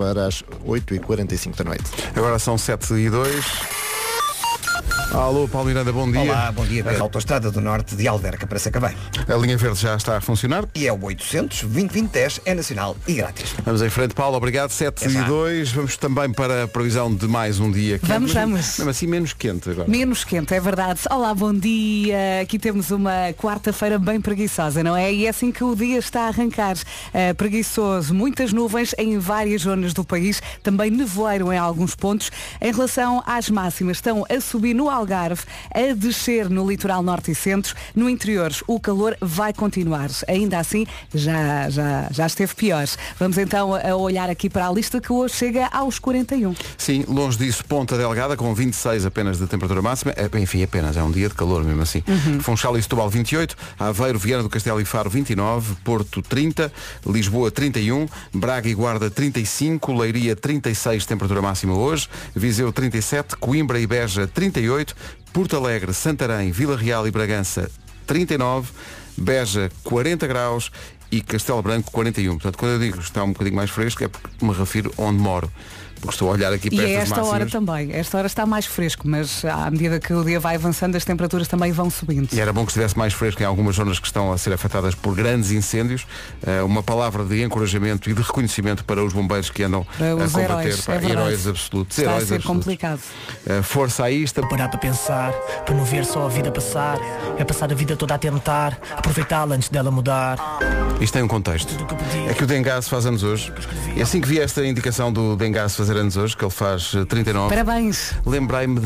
para as 8h45 da noite. Agora são 7 e 2. Alô, Paulo Miranda, bom dia. Olá, bom dia. A Autostrada do Norte de Alverca para Sacavém. A linha verde já está a funcionar. E é o 800 2010 é nacional e grátis. Vamos em frente, Paulo, obrigado. 7 e 2. Vamos também para a previsão de mais um dia quente. Vamos, mas, vamos. Mesmo assim, menos quente agora. Menos quente, é verdade. Olá, bom dia. Aqui temos uma quarta-feira bem preguiçosa, não é? E é assim que o dia está a arrancar. Uh, preguiçoso, muitas nuvens em várias zonas do país, também nevoeiro em alguns pontos. Em relação às máximas, estão a subir no Algarve, a descer no litoral norte e centro. No interior, o calor vai continuar. Ainda assim, já, já, já esteve pior. Vamos então a olhar aqui para a lista que hoje chega aos 41. Sim, longe disso, Ponta Delgada, com 26 apenas de temperatura máxima. É, enfim, apenas, é um dia de calor mesmo assim. Uhum. Funchal e Setúbal 28, Aveiro, Viana do Castelo e Faro 29, Porto 30, Lisboa 31, Braga e Guarda 35, Leiria 36, temperatura máxima hoje, Viseu 37, Coimbra e Beja 38, Porto Alegre, Santarém, Vila Real e Bragança 39, Beja 40 graus e Castelo Branco 41. Portanto, quando eu digo está um bocadinho mais fresco é porque me refiro onde moro. Porque estou a olhar aqui E para a estas esta hora máximas. também. Esta hora está mais fresco, mas à medida que o dia vai avançando, as temperaturas também vão subindo. E era bom que estivesse mais fresco em algumas zonas que estão a ser afetadas por grandes incêndios. Eh, uma palavra de encorajamento e de reconhecimento para os bombeiros que andam Para a combater. heróis, pá, é heróis absolutos. Está a heróis ser absolutos. complicado. Eh, força a isto. Parar para pensar, para não ver só a vida passar. É passar a vida toda a tentar, aproveitá-la antes dela mudar. Isto tem um contexto. É que o Dengasse faz anos hoje. E assim que vi esta indicação do Dengasse fazer anos hoje, que ele faz eh, 39. Parabéns. Lembrei-me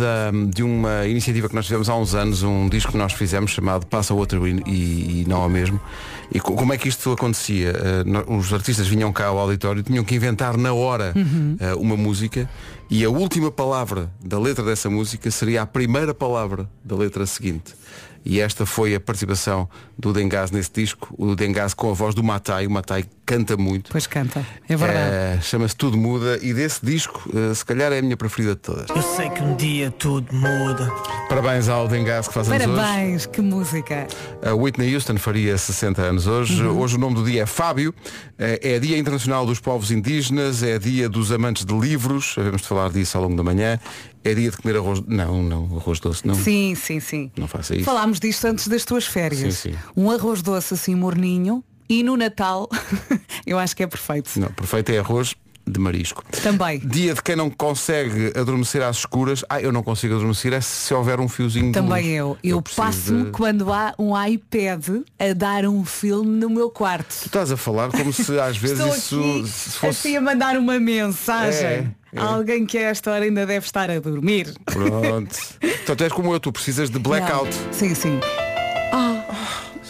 de uma iniciativa que nós fizemos há uns anos, um disco que nós fizemos chamado Passa Outro e, e- e não ao mesmo. E co- como é que isto acontecia? Eh, no- os artistas vinham cá ao auditório, tinham que inventar na hora Uhum. eh, uma música e a última palavra da letra dessa música seria a primeira palavra da letra seguinte. E esta foi a participação do Dengaz nesse disco, o Dengaz com a voz do Matai, o Matai canta muito. Pois canta, é verdade. Eh, Chama-se Tudo Muda e desse disco, eh, se calhar é a minha preferida de todas. Eu sei que um dia tudo muda. Parabéns ao Dengaz que faz anos hoje. Parabéns, que música. A Whitney Houston faria 60 anos hoje. Uhum. Hoje o nome do dia é Fábio. Eh, É Dia Internacional dos Povos Indígenas, é Dia dos Amantes de Livros, havemos de falar disso ao longo da manhã. É dia de comer arroz. Não, não, arroz doce, não. Sim, sim, sim. Não faça isso. Falámos disto antes das tuas férias. Sim, sim. Um arroz doce assim morninho e no Natal eu acho que é perfeito. Não, perfeito é arroz de marisco. Também. Dia de quem não consegue adormecer às escuras. Ah, eu não consigo adormecer é se houver um fiozinho Também eu. Eu, preciso passo-me de- quando há um iPad a dar um filme no meu quarto. Tu estás a falar como se às vezes Estou isso se fosse. assim a mandar uma mensagem. É, é. Alguém que a esta hora ainda deve estar a dormir. Pronto. então tu és como eu, tu precisas de blackout. Não. Sim, sim. Ah,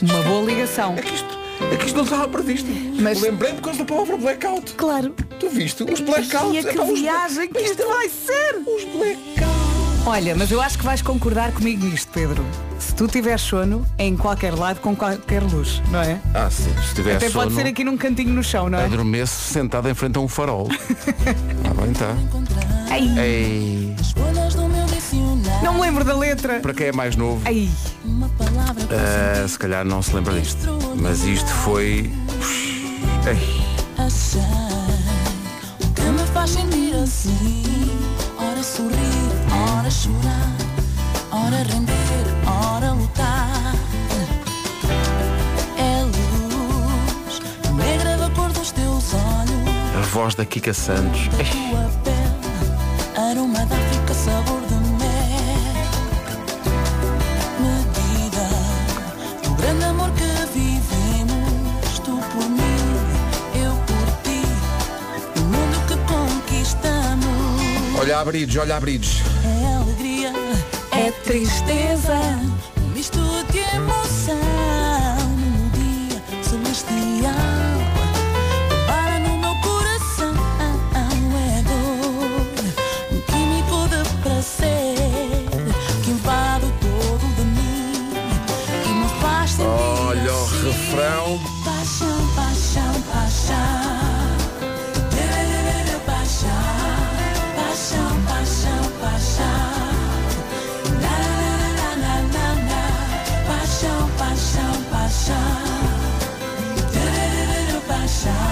uma boa ligação. É que isto, é que isto não estava previsto. Mas- Lembrei-me por causa da palavra blackout. Claro. Tu viste? Os blackouts. E a que Epá, os viagem que isto vai ser. Os blackouts. Olha, mas eu acho que vais concordar comigo nisto, Pedro. Se tu tiveres sono, é em qualquer lado, com qualquer luz, não é? Ah, sim. Se tiver Até sono, pode ser aqui num cantinho no chão, não é? adormeço sentado em frente a um farol. ah, bem tá. Ai, Ei. não me lembro da letra. Para quem é mais novo, Ai, ah, se calhar não se lembra disto. Mas isto foi. A voz da Kika Santos. Ei. Olha a bridge, olha a bridge. É alegria, é tristeza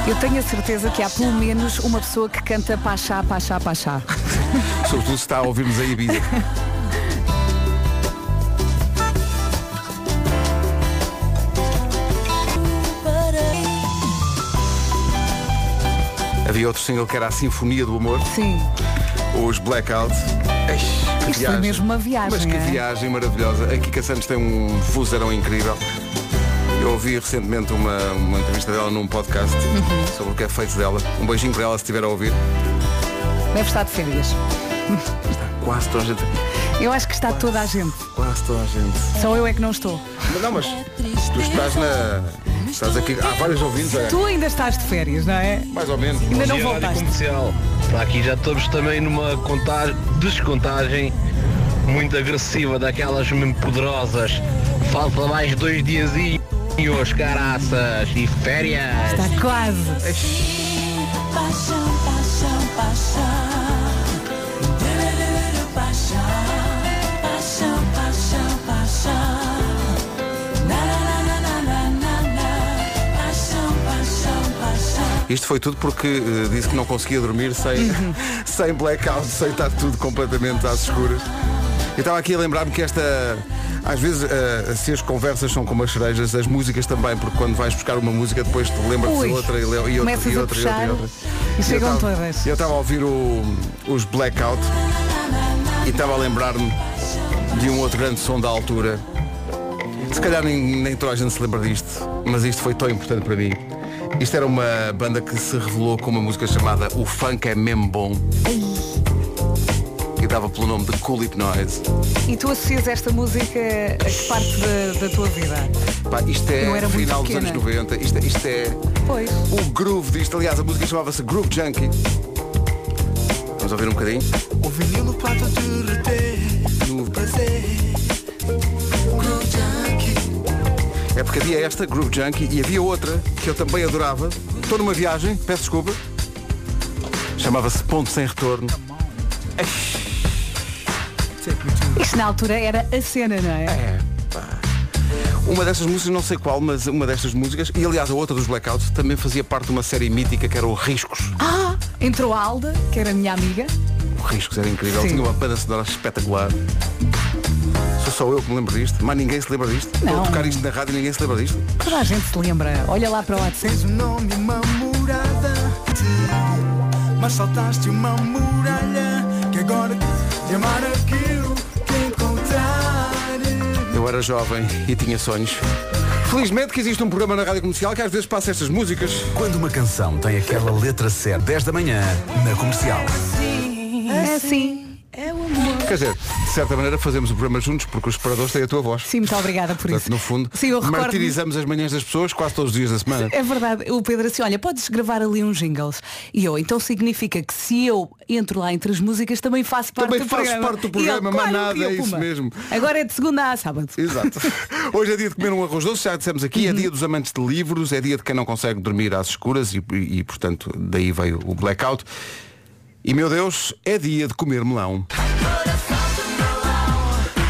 Eu tenho a certeza que há pelo menos uma pessoa que canta Pachá, Pachá, Pachá. Sobretudo se está a ouvir-nos aí Ibiza. Havia outro single que era a Sinfonia do Amor, Sim, os Blackouts. Eish, isto foi mesmo uma viagem. Mas que é? viagem maravilhosa. A Kika Santos tem um vozeirão incrível. Eu ouvi recentemente uma, uma entrevista dela num podcast Uhum. sobre o que é feito dela. Um beijinho para ela se estiver a ouvir. Deve estar de férias. Quase toda a gente. Eu acho que está toda a gente. Quase toda a gente. Só eu é que não estou. Mas não, mas tu estás na. Estás aqui. Há vários ouvintes, é? Tu ainda estás de férias, não é? Mais ou menos. Ainda não voltaste. Comercial. Para aqui já estamos também numa contagem, descontagem muito agressiva daquelas mesmo poderosas. Falta mais dois diazinhos, caraças, e férias. Está quase. Paixão, paixão, paixão. Paixão, paixão, paixão, paixão. Na, na, na, na, na, na, na. Paixão, paixão, paixão. Isto foi tudo porque eh, disse que não conseguia dormir sem, sem blackout, sem estar tudo completamente às escuras. Eu estava aqui a lembrar-me que esta. Às vezes, eh, se as conversas são como as cerejas, as músicas também, porque quando vais buscar uma música, depois te lembras Ui, de outra e, le- e outra e outra, e outra, e outra. e eu chegam estava- todas. Eu estava a ouvir o- os blackout e estava a lembrar-me de um outro grande som da altura. Se calhar nem, nem toda a gente se lembra disto, mas isto foi tão importante para mim. Isto era uma banda que se revelou com uma música chamada O Funk é Mesmo Bom. E dava pelo nome de Cool Hypnoise. E tu associas esta música a que parte da, da tua vida? Pá, isto é final dos anos 90. Isto, é- isto é Pois. o groove disto. Aliás, a música chamava-se Groove Junkie. Vamos ouvir um bocadinho? O vinil prato derreter, No- prazer. Groove Junkie. É porque havia esta, Groove Junkie, e havia outra que eu também adorava. Estou numa viagem, peço desculpa. Chamava-se Ponto Sem Retorno. Isto na altura era a cena, não é? É, pá. Uma destas músicas, não sei qual, mas uma destas músicas, e aliás a outra dos Blackouts, também fazia parte de uma série mítica que era o Riscos. Ah, entrou a Alda, que era a minha amiga. O Riscos era incrível, Sim. tinha uma banda sonora espetacular. Sou só eu que me lembro disto, mas ninguém se lembra disto. Estou Não. a tocar isto na rádio e ninguém se lembra disto. Toda a gente se lembra. Olha lá para o WhatsApp. Tens um nome, uma morada. Te- Mas saltaste uma muralha que agora de amar encontrar. Eu era jovem e tinha sonhos. Felizmente que existe um programa na rádio comercial que às vezes passa estas músicas. Quando uma canção tem aquela letra certa, 10 da manhã, na comercial. É assim. Quer dizer, certa maneira fazemos o programa juntos porque os separadores têm a tua voz. Sim, muito obrigada por Portanto, isso. no fundo, Sim, eu martirizamos as manhãs das pessoas quase todos os dias da semana. É verdade, o Pedro assim, olha, podes gravar ali uns jingles. E eu, então significa que se eu entro lá entre as músicas também faço parte Também do programa. parte do E ele, programa, mas claro, nada, eu, é isso mesmo. Agora é de segunda a sábado. Exato. Hoje é dia de comer um arroz doce, já dissemos aqui, é dia dos amantes de livros, é dia de quem não consegue dormir às escuras e, e, e, portanto, daí veio o blackout. E meu Deus, é dia de comer melão.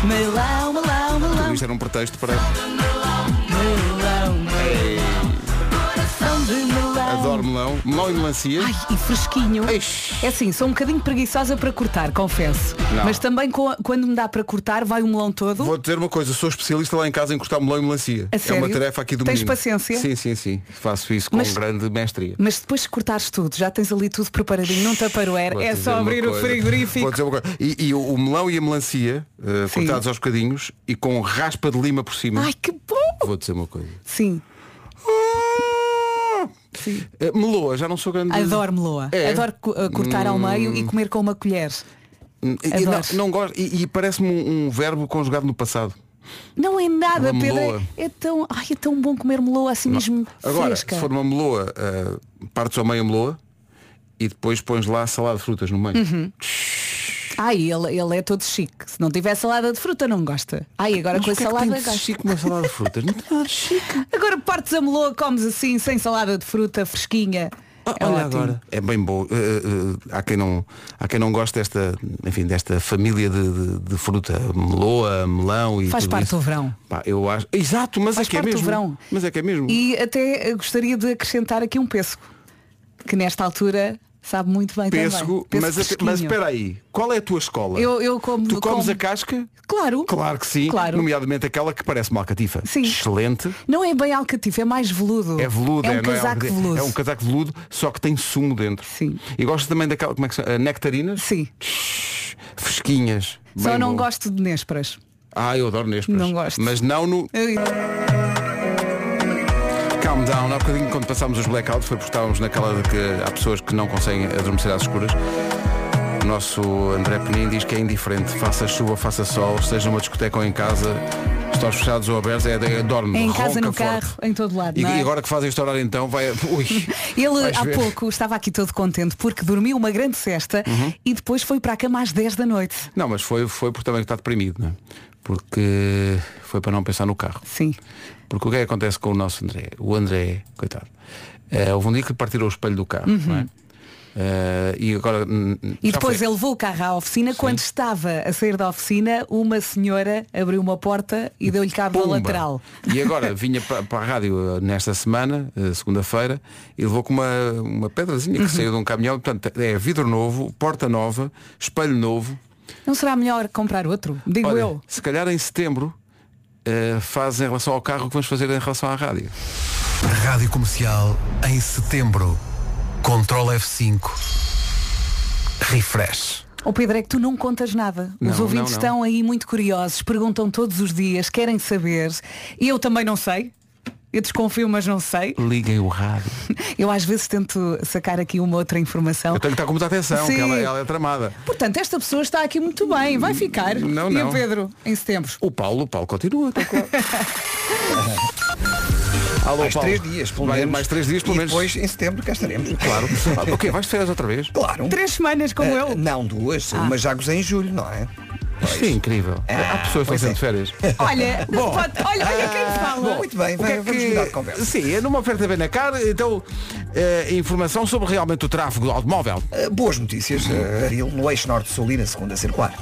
Melão, melão, Tudo melão. isto era um pretexto para. Adoro melão. Melão e melancia. Ai, e fresquinho. Eish. É assim, sou um bocadinho preguiçosa para cortar, confesso. Não. Mas também co- quando me dá para cortar, vai o melão todo. Vou dizer uma coisa, sou especialista lá em casa em cortar melão e melancia. A é sério? uma tarefa aqui do Tens menino. paciência? Sim, sim, sim. Faço isso com Mas- grande mestria. Mas depois de cortares tudo, já tens ali tudo preparadinho, não tupperware, Vou é dizer só uma abrir o coisa. frigorífico. Vou dizer uma coisa. E, e o, o melão e a melancia, eh, Sim. cortados aos bocadinhos e com raspa de lima por cima. Ai, que bom! Vou dizer uma coisa. Sim, sim. Eh, meloa, já não sou grande. Adoro meloa. É? Adoro uh, cortar ao meio e comer com uma colher. Hum, e- não, não gosto. E, e parece-me um, um verbo conjugado no passado. Não é nada, Uma Pedro. meloa. É, é tão, ai, é tão bom comer meloa assim mesmo Agora, fresca. se for uma meloa, eh, partes ao meio a meloa e depois pões lá salada de frutas no meio. Uhum. Ai, ele, ele é todo chique. Se não tiver salada de fruta, não gosta. Ai, agora Mas com a que é que salada tem de chique uma salada de frutas? Não tem nada de chique. Agora partes a meloa, comes assim, sem salada de fruta, fresquinha. é Olha ótimo. agora. É bem bom. Eh, eh, há, quem não, há quem não goste desta, enfim, desta família de, de- de fruta. Meloa, melão e Faz parte isso. do verão. Pá, eu acho. Exato, mas Faz é que é mesmo. verão. Mas é que é mesmo. E até gostaria de acrescentar aqui um pêssego. Que nesta altura sabe muito bem Pêssego, também. mas, Pêssego mas espera aí, qual é a tua escola? Eu, eu como, Tu comes como- a casca? Claro. Claro que sim, Claro. nomeadamente aquela que parece uma alcatifa. Sim. Excelente. Não é bem alcativo, é mais veludo. É veludo, É um não casaco alcatifa. veludo. É um casaco veludo, só que tem sumo dentro. Sim. E gosto também daquela, como é que se chama? Nectarinas? Sim. Fresquinhas. Só não bom. gosto de nésperas. Ah, eu adoro nésperas. Não gosto. Mas não no Calm Down. Há bocadinho quando passámos os blackouts foi porque estávamos naquela de que há pessoas que não conseguem adormecer às escuras. O nosso André Penin diz que é indiferente. Faça chuva, faça sol, seja numa discoteca ou em casa, estores fechados ou abertos, é, é dorme. É em casa, no forte. carro, em todo lado. E, é? e agora que fazem este horário então, vai. Ui, Ele há ver. pouco estava aqui todo contente porque dormiu uma grande cesta Uhum. e depois foi para a cama às 10 da noite. Não, mas foi, foi porque também está deprimido, não é? Porque foi para não pensar no carro. Sim. Porque o que é que acontece com o nosso André? O André, coitado, eh, houve um dia que partiram o espelho do carro, não é? Eh, e agora. Uhum. E depois foi- ele levou o carro à oficina. Quando estava a sair da oficina, uma senhora abriu uma porta e deu-lhe cabo da Pumba. lateral. E agora vinha para, para a rádio eh, nesta semana, segunda-feira, e levou com uma, uma pedrazinha Uhum. que saiu de um caminhão. Portanto, é vidro novo, porta nova, espelho novo. Não será melhor comprar outro? Digo Olha, eu. se calhar em setembro eh, faz em relação ao carro o que vamos fazer em relação à rádio. Rádio Comercial em setembro. Control F5. Refresh. O Pedro, é que tu não contas nada. Os Não, ouvintes não, não. estão aí muito curiosos, perguntam todos os dias, querem saber. E eu também não sei. Eu desconfio, mas não sei. Liguem o rádio. Eu às vezes tento sacar aqui uma outra informação. Eu tenho que estar com muita atenção, Sim. que ela, ela é tramada. Portanto, esta pessoa está aqui muito bem, vai ficar. Não, e não. o Pedro, em setembro. O Paulo, o Paulo continua, está claro. Alô, Mais Paulo. três dias, pelo Vai- menos. Mais três dias, pelo e menos. depois, em setembro, cá estaremos. Claro. Ok, vais de férias outra vez? Claro. Três semanas como Ah, eu. Não, duas. Ah. Uma já gozei em julho, não é? Isto é incrível. Há pessoas que estão é. de férias. Olha, Bom. pode- olha, olha quem fala. Muito bem, O que vai, é vamos que- mudar de conversa. Sim, é numa oferta bem na cara, então eh, informação sobre realmente o tráfego do automóvel. Ah, boas notícias, uh, Aril, no eixo norte-sul e na segunda circular.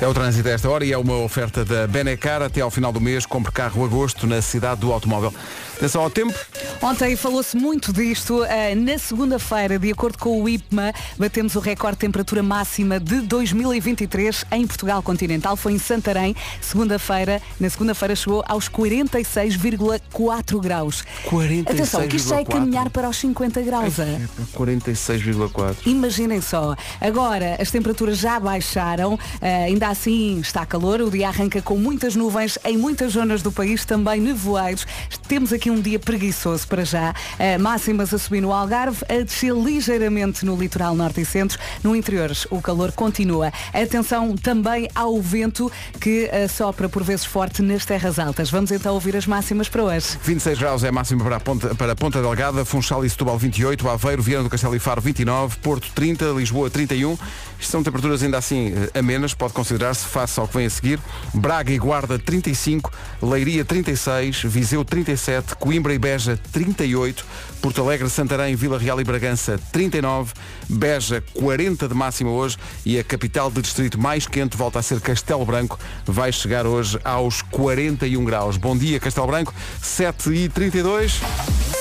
É o trânsito a esta hora e é uma oferta da Benecar até ao final do mês. Compre carro agosto na cidade do automóvel. Atenção ao tempo. Ontem falou-se muito disto. Ah, na segunda-feira, de acordo com o IPMA, batemos o recorde de temperatura máxima de 2023 em Portugal continental. Foi em Santarém. Segunda-feira, na segunda-feira chegou aos 46,4 graus. 46,4. Atenção, que isto já é caminhar para os 50 graus. ah. 46,4. Imaginem só. Agora as temperaturas já baixaram, eh, ainda assim está calor, o dia arranca com muitas nuvens em muitas zonas do país, também nevoeiros. Temos aqui um dia preguiçoso para já. Eh, máximas a subir no Algarve, a descer ligeiramente no litoral norte e centro. No interior o calor continua. Atenção também ao vento que eh, sopra por vezes forte nas terras altas. Vamos então ouvir as máximas para hoje. 26 graus é a máxima para a Ponta, para a Ponta Delgada, Funchal e Setúbal 28, Aveiro, Viana do Castelo e Faro 29, Porto 30, Lisboa 31. Isto são temperaturas ainda assim eh, amenas, pode considerar-se face ao que vem a seguir. Braga e Guarda 35, Leiria 36, Viseu 37, Coimbra e Beja 38, Porto Alegre, Santarém, Vila Real e Bragança 39, Beja 40 de máxima hoje e a capital de distrito mais quente volta a ser Castelo Branco, vai chegar hoje aos 41 graus. Bom dia Castelo Branco, 7 e 32.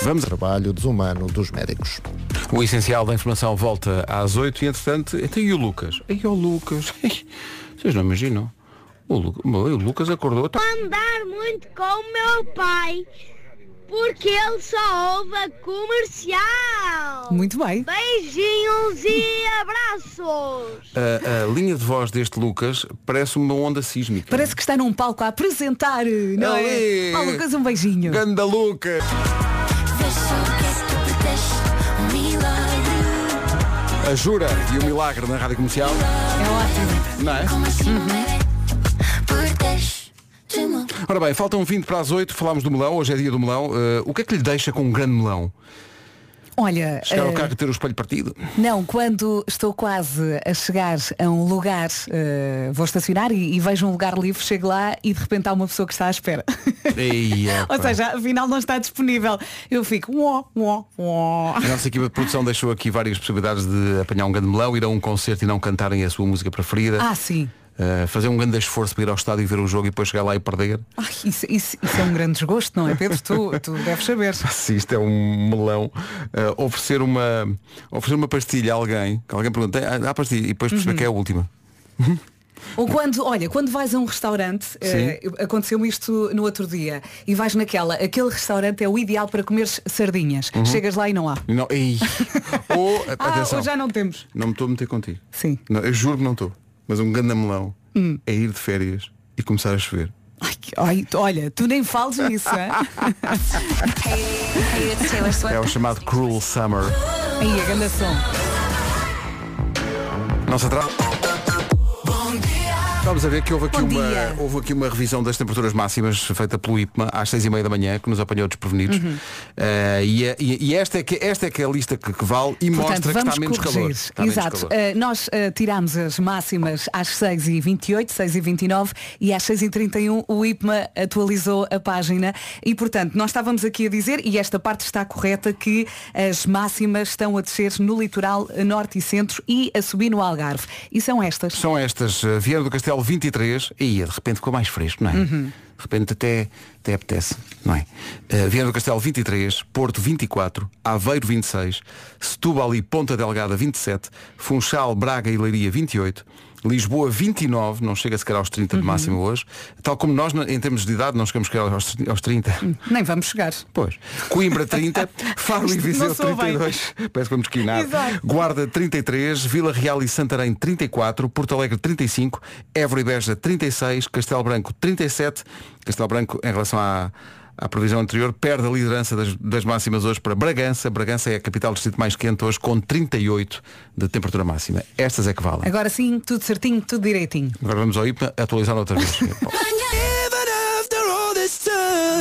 Vamos Trabalho desumano dos médicos. o essencial da informação volta às 8 e entretanto, então e o Lucas? Aí o Lucas. Vocês não imaginam? O, Lu... o Lucas acordou. tá- andar muito com o meu pai porque ele só ouve a comercial. Muito bem. Beijinhos e abraços. A, a linha de voz deste Lucas parece uma onda sísmica. Parece que está num palco a apresentar, não Ali. é? Ó, Lucas, um beijinho. Ganda Lucas! A Jura e o Milagre na Rádio Comercial. É ótimo. Não é? Ora bem, faltam 20 para as 8, falámos do melão, hoje é dia do melão. Eh, o que é que lhe deixa com um grande melão? Olha, Chegar ao eh, carro e ter o espelho partido? não, quando estou quase a chegar a um lugar, eh, vou estacionar e, e vejo um lugar livre, chego lá e de repente há uma pessoa que está à espera. Eia, Ou seja, afinal não está disponível. Eu fico, uó, uó, uó. A nossa equipa de produção deixou aqui várias possibilidades de apanhar um grande melão, ir a um concerto e não cantarem a sua música preferida. Ah, sim. Uh, fazer um grande esforço para ir ao estádio e ver o jogo e depois chegar lá e perder. Ai, isso, isso- isso é um grande desgosto, não é, Pedro? Tu, tu deves saber. Se isto é um melão, uh, oferecer uma oferecer uma pastilha a alguém, que alguém pergunta, "Ah, há pastilha, e depois perceber Uhum. que é a última. Ou quando, olha, quando vais a um restaurante, eh, aconteceu-me isto no outro dia, e vais naquela, aquele restaurante é o ideal para comer sardinhas. Uhum. Chegas lá e não há. E Não, ei. Ou, Ah, atenção, ou já não temos. não me estou a meter contigo. Sim. Não, eu juro que não estou. Mas um grande melão Hum. é ir de férias e começar a chover. Ai, olha, tu nem fales nisso, hein? É o chamado Cruel Summer. Aí, a grande som. Não se atrasa. Vamos a ver que houve aqui, Bom uma, dia. houve aqui uma revisão das temperaturas máximas feita pelo IPMA às seis e meia da manhã, que nos apanhou desprevenidos. Uhum. Eh, e, e- e esta, é que, esta é que é a lista que, que vale e Portanto, mostra que está menos corrigir. calor. Está menos Exato. calor. Uh, nós uh, tiramos as máximas às 6h28, 6h29 e às 6h31 o IPMA atualizou a página e, portanto, nós estávamos aqui a dizer, e esta parte está correta, que as máximas estão a descer no litoral norte e centro e a subir no Algarve. E são estas. São estas, uh, Vieira do Castelo 23, e de repente ficou mais fresco, não é? Uhum. De repente até, até apetece, não é? Uh, Vieira do Castelo 23, Porto 24, Aveiro 26, Setúbal e Ponta Delgada 27, Funchal, Braga e Leiria 28, Lisboa 29, não chega sequer aos 30 de Uhum. máximo hoje, tal como nós em termos de idade não chegamos sequer aos, aos 30. Nem vamos chegar. Pois. Coimbra 30, Faro e Viseu não soa bem. 32, parece que vamos quinar. Guarda 33, Vila Real e Santarém 34, Porto Alegre 35, Évora e Beja 36, Castelo Branco 37. Castelo Branco, em relação à, à previsão anterior, perde a liderança das, das máximas hoje para Bragança. Bragança é a capital do distrito mais quente hoje, com 38 de temperatura máxima. Estas é que valem. Agora sim, tudo certinho, tudo direitinho. Agora vamos ao IPA atualizar outra vez.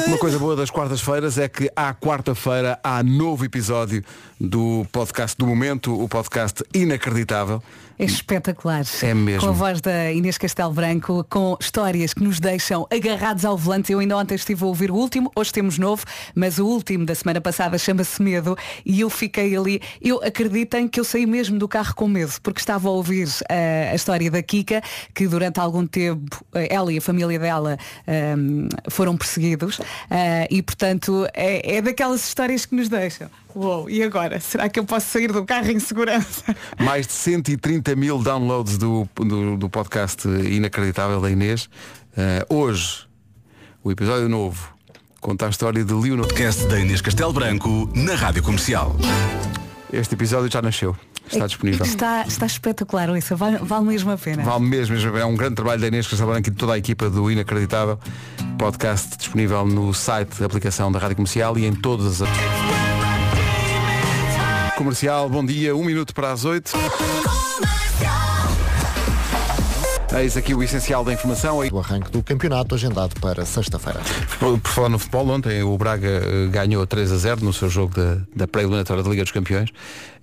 Uma coisa boa das quartas-feiras é que à quarta-feira há novo episódio do podcast do momento, o podcast inacreditável. É espetacular. É mesmo. Com a voz da Inês Castelo Branco, com histórias que nos deixam agarrados ao volante. Eu ainda ontem estive a ouvir o último, hoje temos novo, mas o último da semana passada chama-se Medo e eu fiquei ali. Eu acreditem que eu saí mesmo do carro com medo, porque estava a ouvir eh, a história da Kika, que durante algum tempo eh, ela e a família dela ehm, foram perseguidos eh, e portanto é, é daquelas histórias que nos deixam. Uou, e agora? Será que eu posso sair do carro em segurança? Mais de 130 mil downloads do, do, do podcast inacreditável da Inês. Eh, hoje, o episódio novo conta a história de Leonor. Podcast da Inês Castelo Branco na Rádio Comercial. Este episódio já nasceu. Está disponível. Está, está espetacular, isso vale, vale mesmo a pena. Vale mesmo, mesmo, é um grande trabalho da Inês Castelo Branco e de toda a equipa do Inacreditável. Podcast disponível no site da aplicação da Rádio Comercial e em todas as. Comercial, bom dia, um minuto para as oito. Eis aqui o essencial da informação. O arranque do campeonato agendado para sexta-feira. Por, por falar no futebol, ontem o Braga eh, ganhou 3 a 0 no seu jogo da, da pré-eliminatória da Liga dos Campeões.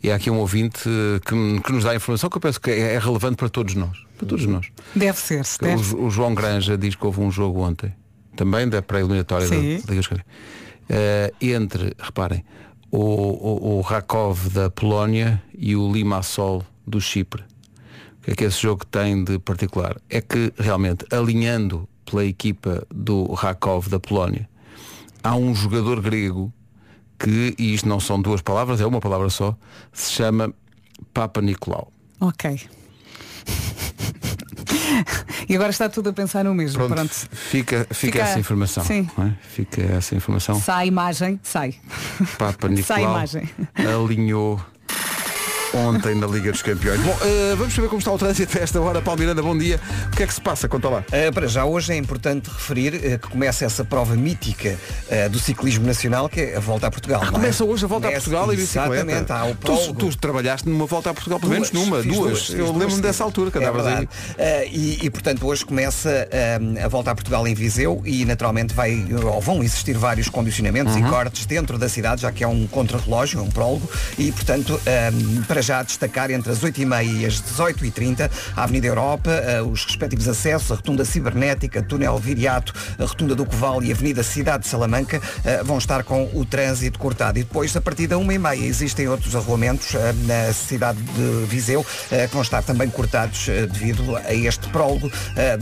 E há aqui um ouvinte eh, que, que nos dá informação que eu penso que é, é relevante para todos nós. Para todos nós. Deve ser, O, deve Jo- o João Granja diz que houve um jogo ontem, também da pré-eliminatória da, da. Liga dos Campeões. Eh, entre, reparem, o, o, o Rakov da Polónia e o Limassol do Chipre. O que é que esse jogo tem de particular? É que realmente, alinhando pela equipa do Rakov da Polónia, há um jogador grego que, e isto não são duas palavras, é uma palavra só, se chama Papa Nicolau. Ok. e agora está tudo a pensar no mesmo. Pronto, Pronto. Fica, fica, Fica- essa informação. sim. é? Fica essa informação. Sai a imagem, sai. Papa Sai Nicolau imagem. alinhou ontem na Liga dos Campeões. Bom, eh, vamos saber como está o trânsito a esta hora. Paulo Miranda, bom dia. O que é que se passa? Conta lá. Uh, para já hoje é importante referir uh, que começa essa prova mítica uh, do ciclismo nacional que é a Volta a Portugal. não é? Começa hoje a volta a Portugal e bicicleta. Exatamente, há o tu, prólogo. tu trabalhaste numa volta a Portugal, pelo menos Duas, numa, duas. fiz Eu duas lembro-me dessa altura que É andavas aí. verdade. Uh, e, e, portanto hoje começa a volta a Portugal em Viseu e naturalmente vai, vão existir vários condicionamentos Uhum. e cortes dentro da cidade, já que é um contrarrelógio, um prólogo, e portanto para já a destacar entre as 8h30 e as 18h30, a Avenida Europa, eh, os respectivos acessos, a Rotunda Cibernética, Túnel Viriato, a Rotunda do Coval e a Avenida Cidade de Salamanca eh, vão estar com o trânsito cortado. E depois, a partir da 1h30, existem outros arruamentos eh, na cidade de Viseu que vão estar também cortados devido a este prólogo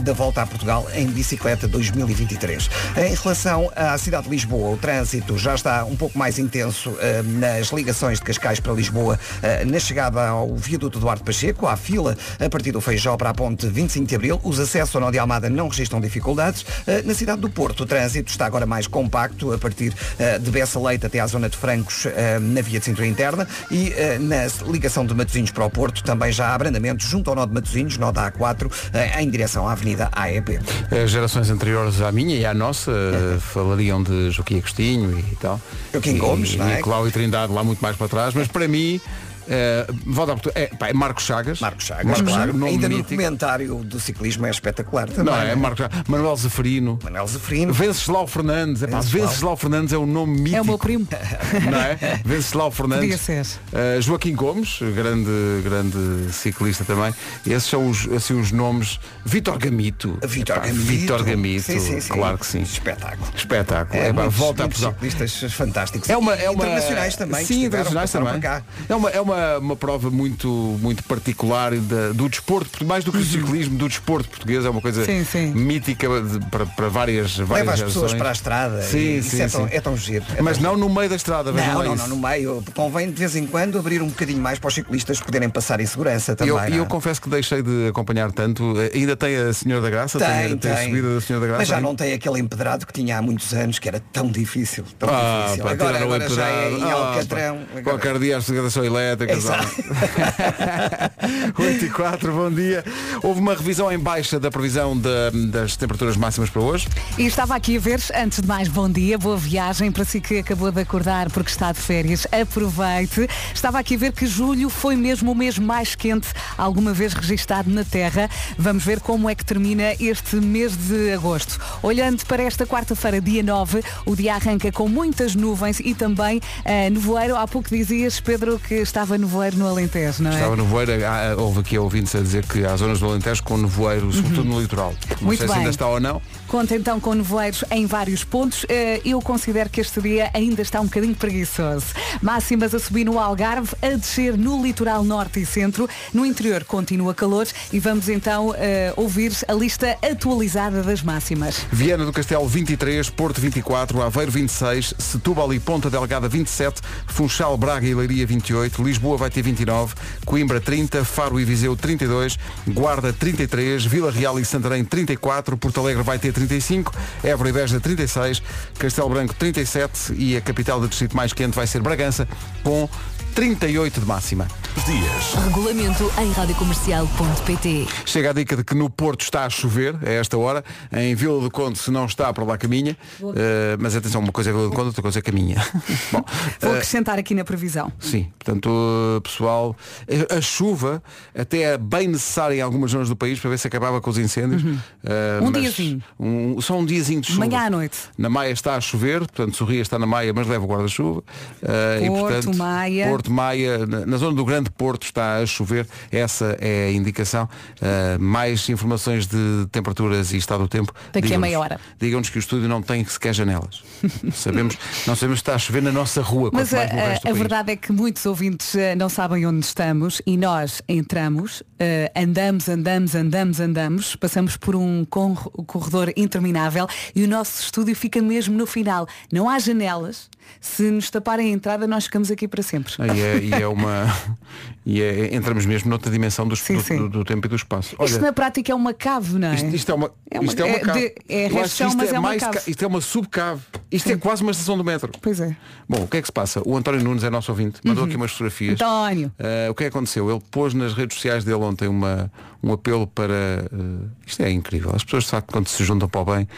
da volta a Portugal em bicicleta 2023. Em relação à cidade de Lisboa, o trânsito já está um pouco mais intenso nas ligações de Cascais para Lisboa, eh, na chegada ao viaduto Eduardo Pacheco, à fila a partir do Feijó para a ponte 25 de Abril. Os acessos ao Nó de Almada não registram dificuldades. Eh, Na cidade do Porto, o trânsito está agora mais compacto, a partir eh, de Bessa Leite até à zona de Francos, eh, na via de cintura interna, e na ligação de Matosinhos para o Porto também já há abrandamentos junto ao Nó de Matosinhos, Nó da A4, eh, em direção à Avenida AEP. As gerações anteriores à minha e à nossa falariam de Joaquim Agostinho e tal. Joaquim e, Gomes, não é? E Cláudio Trindade lá muito mais para trás, mas para mim, volta a Portu- é, pá, é Marcos Chagas. Marcos Chagas, Marcos claro. Chagas, nome Ainda no mítico. comentário do ciclismo é espetacular também. Não, é não é? Marcos Chagas. Manuel Zeferino. Manuel Zeferino. Venceslau Fernandes. Epá, Venceslau. Venceslau Fernandes é um nome mítico. É o meu primo. não é? Venceslau Fernandes. Podia ser. Uh, Joaquim Gomes, grande, grande ciclista também. Esses são os, assim, os nomes. Vítor Gamito. Vítor Epá, Gamito. Vítor Gamito. Sim, sim, sim. Claro que sim. Espetáculo. Espetáculo. É, Epá, muitos- volta a ciclistas fantásticos. É uma, é uma, internacionais também. Sim, internacionais também. É uma, é uma, uma prova muito, muito particular da- do desporto, mais do que o ciclismo, do desporto português. É uma coisa Uhum. Sim, sim. mítica de- para, para várias, várias Leva as pessoas gerações. para a estrada. Sim, e sim, é, tão, é tão giro. é Mas tão não no meio da estrada, vejam Não, lá não, não, no meio. Convém de vez em quando abrir um bocadinho mais para os ciclistas poderem passar em segurança E também. eu, não e é? eu confesso que deixei de acompanhar tanto. Eh, Ainda tem a Senhora da Graça? Tem, tem, a tem. subida da Senhora da Graça? Mas já ainda? não tem aquele empedrado que tinha há muitos anos, que era tão difícil. Tão Ah, difícil. pá, agora agora já é em. Ah, Alcatrão. pá. Agora- Qualquer dia a segregação elétrica. Exato. 8 e 4, bom dia. Houve uma revisão em baixa da previsão da- das temperaturas máximas para hoje. E estava aqui a ver, antes de mais, bom dia, boa viagem para si que acabou de acordar porque está de férias. Aproveite. Estava aqui a ver que julho foi mesmo o mês mais quente alguma vez registado na Terra. Vamos ver como é que termina este mês de agosto. Olhando para esta quarta-feira, dia 9, o dia arranca com muitas nuvens e também eh, nevoeiro. Há pouco dizias, Pedro, que estava nevoeiro no Alentejo, não é? Estava nevoeiro, houve aqui ouvintes a dizer que há zonas do Alentejo com nevoeiro, sobretudo no litoral. Não Uhum. Muito sei se bem. ainda está ou não. Conta então com nevoeiros em vários pontos. Eh, Eu considero que este dia ainda está um bocadinho preguiçoso. Máximas a subir no Algarve, a descer no litoral norte e centro. No interior continua calor e vamos então eh, ouvir a lista atualizada das máximas. Viana do Castelo 23, Porto 24, Aveiro 26, Setúbal e Ponta Delgada 27, Funchal, Braga e Leiria 28, Lisboa vai ter 29, Coimbra 30, Faro e Viseu 32, Guarda 33, Vila Real e Santarém 34, Porto Alegre vai ter 35, Évora e Beja 36, Castelo Branco 37 e a capital do distrito mais quente vai ser Bragança com 38 de máxima. Os dias. Regulamento em radiocomercial.pt Chega a dica de que no Porto está a chover a esta hora. Em Vila do Conde se não está, para lá caminha. Eh, mas atenção, uma coisa é Vila do Conde, outra coisa é caminha. Bom, Vou eh, acrescentar aqui na previsão. Sim, portanto, uh, pessoal, a, a chuva até é bem necessária em algumas zonas do país para ver se acabava com os incêndios. Uh, Um diazinho. um- só um diazinho de chuva. Manhã à noite. Na Maia está a chover, portanto, Sorria está na Maia, mas leva o guarda-chuva. Uh, e, Porto, portanto, Maia. Porto, Maia, na, na zona do Grande Porto está a chover. Essa é a indicação. Uh, mais informações de temperaturas e estado do tempo. Daqui a meia hora. Digam-nos que o estúdio não tem sequer janelas. sabemos, não sabemos se está a chover na nossa rua. Mas a, a- a verdade é que muitos ouvintes eh, não sabem onde estamos e nós entramos, eh, andamos, andamos, andamos, andamos, passamos por um corredor interminável e o nosso estúdio fica mesmo no final. Não há janelas. Se nos taparem a entrada, nós ficamos aqui para sempre. Ah, E é, e é uma. E é, entramos mesmo noutra dimensão do, Sim, do- sim. do- do tempo e do espaço. Isto na prática é uma cave, não é? isto, isto é uma. É uma- isto é uma é cave. é isto mas é uma mais cave. ca- Isto é uma subcave. Isto é quase uma estação do metro. Pois é. Bom, o que é que se passa? O António Nunes é nosso ouvinte, mandou aqui umas fotografias. António. Ah, o que é que aconteceu? Ele pôs nas redes sociais dele ontem uma, um apelo para. ah, isto é incrível. As pessoas de facto quando se juntam para o bem.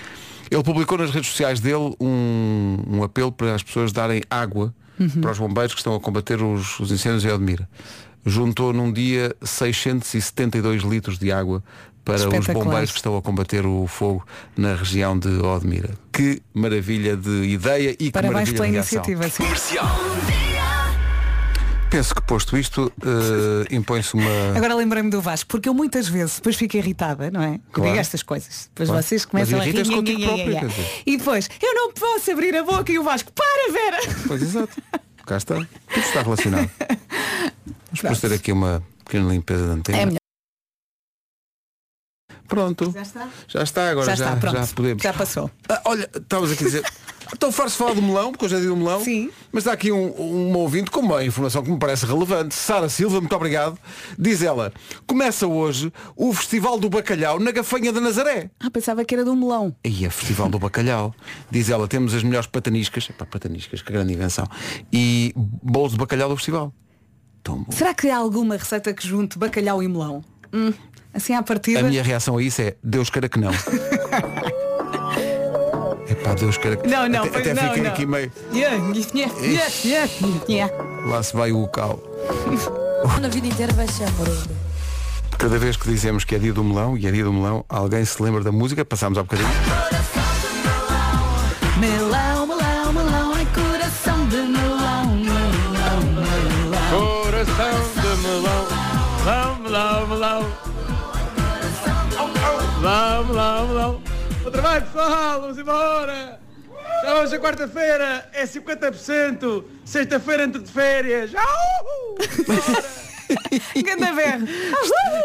Ele publicou nas redes sociais dele um, um apelo para as pessoas darem água para os bombeiros que estão a combater os, os incêndios em Odmira. Juntou num dia 672 litros de água para os bombeiros que estão a combater o fogo na região de Odmira. Que maravilha de ideia e que Parabéns maravilha pela de reação. iniciativa. sim. Penso que posto isto, eh, impõe-se uma. Agora lembrei-me do Vasco, porque eu muitas vezes depois fico irritada, não é? Claro. Digo estas coisas. Depois Claro. vocês começam a rir. E depois, eu não posso abrir a boca e o Vasco, para Vera! Pois exato. Cá está. Tudo está relacionado. Vamos proceder aqui uma pequena limpeza da antena. É. Pronto. Já está? Já está, agora Já já, está, pronto. já podemos. Já passou. Ah, olha, estavas aqui a dizer. Estou farto de falar do melão, porque hoje é dia do melão. Sim. Mas está aqui um, um ouvinte com uma informação que me parece relevante. Sara Silva, muito obrigado. Diz ela, começa hoje o Festival do Bacalhau na Gafanha da Nazaré. Ah, pensava que era do melão. E é Festival do Bacalhau. Diz ela, temos as melhores pataniscas. Epá, pataniscas, que grande invenção. E bolos de bacalhau do festival. Será que há alguma receita que junte bacalhau e melão? Hum, assim à partida. A minha reação a isso é Deus queira que não. Epá, Deus queira que Não, não, Até, pois até não, fiquei não. aqui meio. Yeah, yeah, yeah, yeah, yeah. Lá se vai o cal. Na vida inteira vai ser amor. Cada vez que dizemos que é dia do melão e é dia do melão, alguém se lembra da música, passámos há bocadinho. Melão, melão, melão, ai coração de melão, melão, melão. Coração de melão, melão, melão, melão. Melão, melão, melão. O trabalho pessoal, vamos embora. Já hoje é quarta-feira, é 50%. Sexta-feira entre de férias. Au! Ganda berro.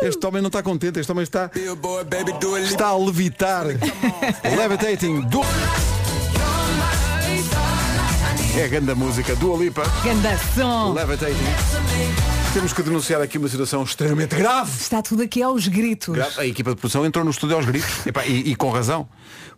Este homem não está contente, este homem está. Está a levitar. Levitating. Du... É a grande música. Dua Lipa. Ganda som. Levitating. Temos que denunciar aqui uma situação extremamente grave. Está tudo aqui aos gritos. Grave. A equipa de produção entrou no estúdio aos gritos. Epá, e, e com razão.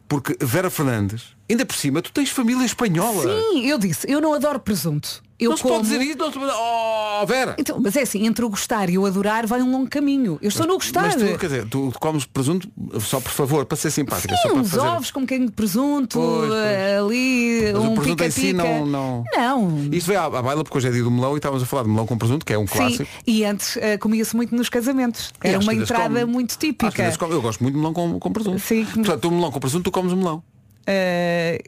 Porque Vera Fernandes, ainda por cima, tu tens família espanhola. Sim, eu disse, eu não adoro presunto. Eu não como... pode dizer isso. Não se. Oh, Vera! Então, mas é assim, entre o gostar e o adorar vai um longo caminho. Eu estou no gostar. Mas tu, quer dizer, tu comes presunto só por favor, para ser simpática. só Sim, para uns fazer... ovos com um bocadinho de presunto, Pois, pois. eh, ali, Mas um o presunto em si não, não... Não. Isto veio à, à baila porque hoje é dia do melão e estávamos a falar de melão com presunto, que é um Sim, clássico. e antes eh, comia-se muito nos casamentos. Era uma entrada come. muito típica. Eu gosto muito de melão com, com presunto. Sim. Portanto, tu melão com presunto, tu comes o melão. Eh,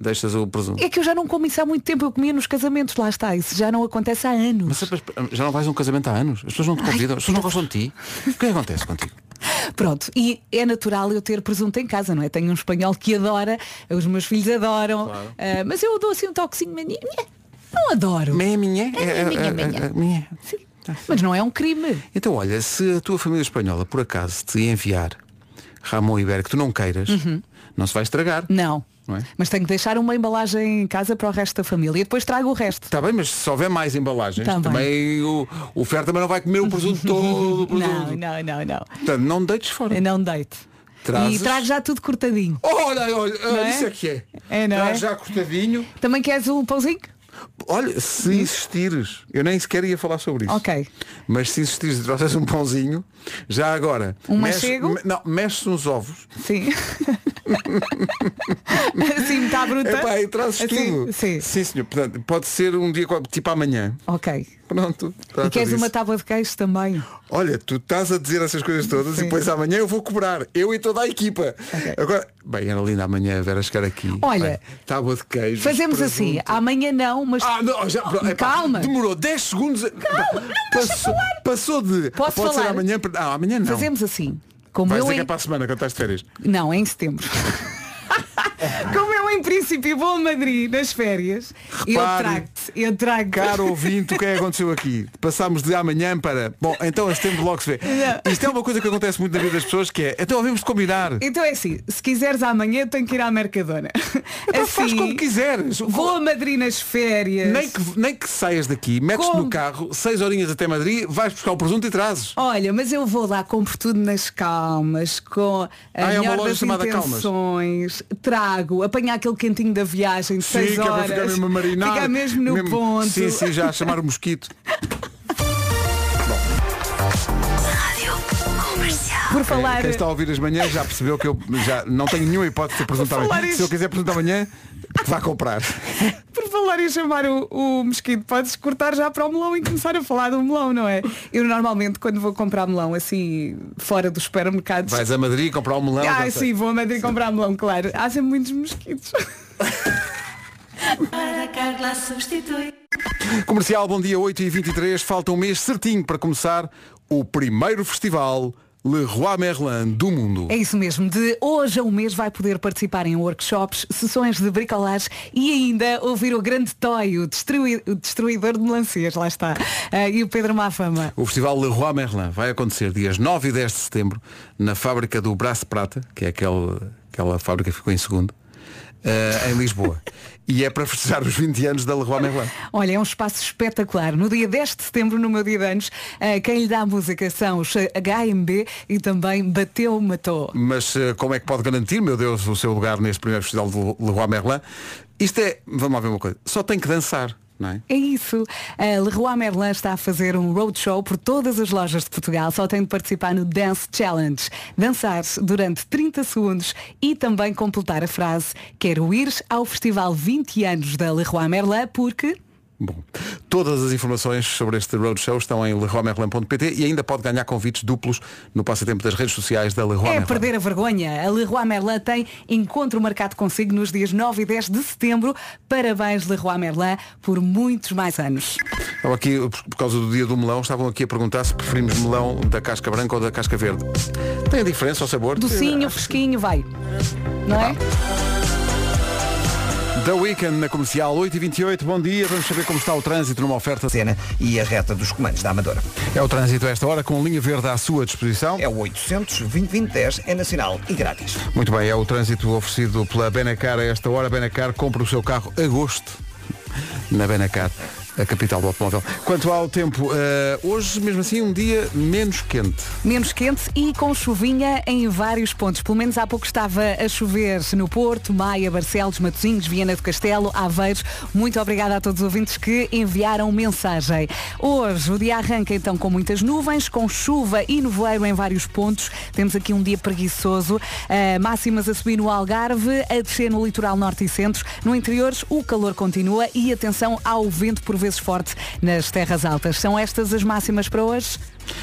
Deixas o presunto. é que eu já não como isso há muito tempo, eu comia nos casamentos, lá está, isso já não acontece há anos. Mas sempre- já não vais a um casamento há anos? As pessoas não te convidam, as pessoas não gostam de ti. O que é que acontece contigo? Pronto, e é natural eu ter presunto em casa, não é? Tenho um espanhol que adora, os meus filhos adoram, eh, mas eu dou assim um toquezinho, mas nhé, nhé, não adoro. Meia minha? É minha, minha. minha. Mas não é um crime. Então olha, se a tua família espanhola por acaso te enviar Ramon Iber que tu não queiras, não se vai estragar. Não. Não é? Mas tenho que deixar uma embalagem em casa para o resto da família e depois trago o resto. Está bem, mas se houver mais embalagens, Tá também o, o Fer também não vai comer o presunto todo. o presunto. Não, não, não, não. Portanto, não deites fora. Eu não deito. Trazes- E trago já tudo cortadinho. Olha, olha, Não é? isso é que é. É, não Traz é? já cortadinho. Também queres um pãozinho? Olha, se insistires, eu nem sequer ia falar sobre isso. Ok. Mas se insistires e trouxeres um pãozinho, já agora. Um mexe- machego? me- não, mexe uns ovos. Sim. assim está bruta. Epá, e trazes Assim, tudo. Sim. Sim, senhor. Portanto, pode ser um dia tipo amanhã. Ok. Pronto. E queres disso. uma tábua de queijo também? Olha, tu estás a dizer essas coisas todas Sim. e depois amanhã eu vou cobrar. Eu e toda a equipa. Agora, bem, era linda amanhã a Vera chegar aqui. Olha, Bem, tábua de queijo. Fazemos assim, amanhã não, mas. Ah, não, já, epá, Calma. Demorou 10 segundos. Calma, passou, passou de. Posso pode ser falar? amanhã. para- Ah, amanhã não. Fazemos assim. Como Vais eu dizer que em... é para a semana quando estás de férias. Não, é em setembro. Como eu em princípio vou a Madrid nas férias, eu Repare, trago-te. Eu trago Caro ouvinte, o que é que aconteceu aqui? Passámos de amanhã para. Bom, então a setembro logo se vê. Não. Isto é uma coisa que acontece muito na vida das pessoas que é. Então havemos de combinar. Então é assim, se quiseres amanhã tenho que ir à Mercadona. Então faz como quiseres. Vou a Madrid nas férias. Nem que, nem que saias daqui, metes Como? no carro, seis horinhas até Madrid, vais buscar o presunto e trazes. Olha, mas eu vou lá, compro tudo nas calmas, com a Ah, é uma loja das chamada Calmas? intenções, trago, apanhar aquele cantinho da viagem de Sim, seis que é para horas, ficar mesmo a marinar. ficar mesmo no ponto. Sim, sim, já a chamar o mosquito. Por falar, Quem, quem está a ouvir as manhãs já percebeu que eu já não tenho nenhuma hipótese de apresentar amanhã. Se eu quiser apresentar amanhã, que vá comprar. por falar em chamar o, o mosquito, podes cortar já para o melão e começar a falar do melão, não é? Eu normalmente quando vou comprar melão assim fora dos supermercados. Vais a Madrid comprar um melão. Ah, sim, vou a Madrid comprar melão, claro. Há sempre muitos mosquitos. Para Carla substitui. Comercial, bom dia 8 e 23 Falta um mês certinho para começar o primeiro festival Leroy Merlin do mundo. É isso mesmo, de hoje a um mês vai poder participar em workshops, sessões de bricolagem e ainda ouvir o grande Toy, o, o destruidor de melancias, lá está, Ah, e o Pedro Mafama. O festival Leroy Merlin vai acontecer dias 9 e 10 de setembro na fábrica do Braço Prata, que é aquele, aquela fábrica que ficou em segundo, eh, em Lisboa. e é para festejar os 20 anos da Leroy Merlin. Olha, é um espaço espetacular. No dia 10 de setembro, no meu dia de anos, ah, quem lhe dá a música são os HMB e também Bateu Matou. Mas eh, como é que pode garantir, meu Deus, o seu lugar neste primeiro festival do Leroy Merlin? Isto é, vamos lá ver uma coisa, só tem que dançar, não é? É isso. A Leroy Merlin está a fazer um roadshow por todas as lojas de Portugal. Só tem de participar no Dance Challenge. Dançar durante 30 segundos e também completar a frase Quero ir ao Festival 20 anos da Leroy Merlin porque... Bom, todas as informações sobre este roadshow estão em leroymerlin.pt e ainda pode ganhar convites duplos no passatempo das redes sociais da Leroy É Merlin. perder a vergonha. A Leroy Merlin tem encontro marcado consigo nos dias 9 e 10 de setembro. Parabéns, Leroy Merlin, por muitos mais anos. Estava aqui, por por causa do dia do melão, estavam aqui a perguntar se preferimos melão da casca branca ou da casca verde. Tem a diferença ao sabor? Docinho, fresquinho, vai. Não é? The Weekend na comercial 8h28, bom dia, vamos saber como está o trânsito numa oferta. Cena e a reta dos comandos da Amadora. É o trânsito a esta hora com linha verde à sua disposição. É o 800 2010 é nacional e grátis. Muito bem, é o trânsito oferecido pela Benacar a esta hora. Benacar compra o seu carro agosto na Benacar, a capital do automóvel. Quanto ao tempo, eh, hoje mesmo assim um dia menos quente. Menos quente e com chuvinha em vários pontos. Pelo menos há pouco estava a chover no Porto, Maia, Barcelos, Matosinhos, Viana do Castelo, Aveiros. Muito obrigada a todos os ouvintes que enviaram mensagem. Hoje o dia arranca então com muitas nuvens, com chuva e nevoeiro em vários pontos. Temos aqui um dia preguiçoso. Ah, máximas a subir no Algarve, a descer no litoral norte e centro. No interior o calor continua e atenção ao vento por vezes forte nas terras altas. São estas as máximas para hoje?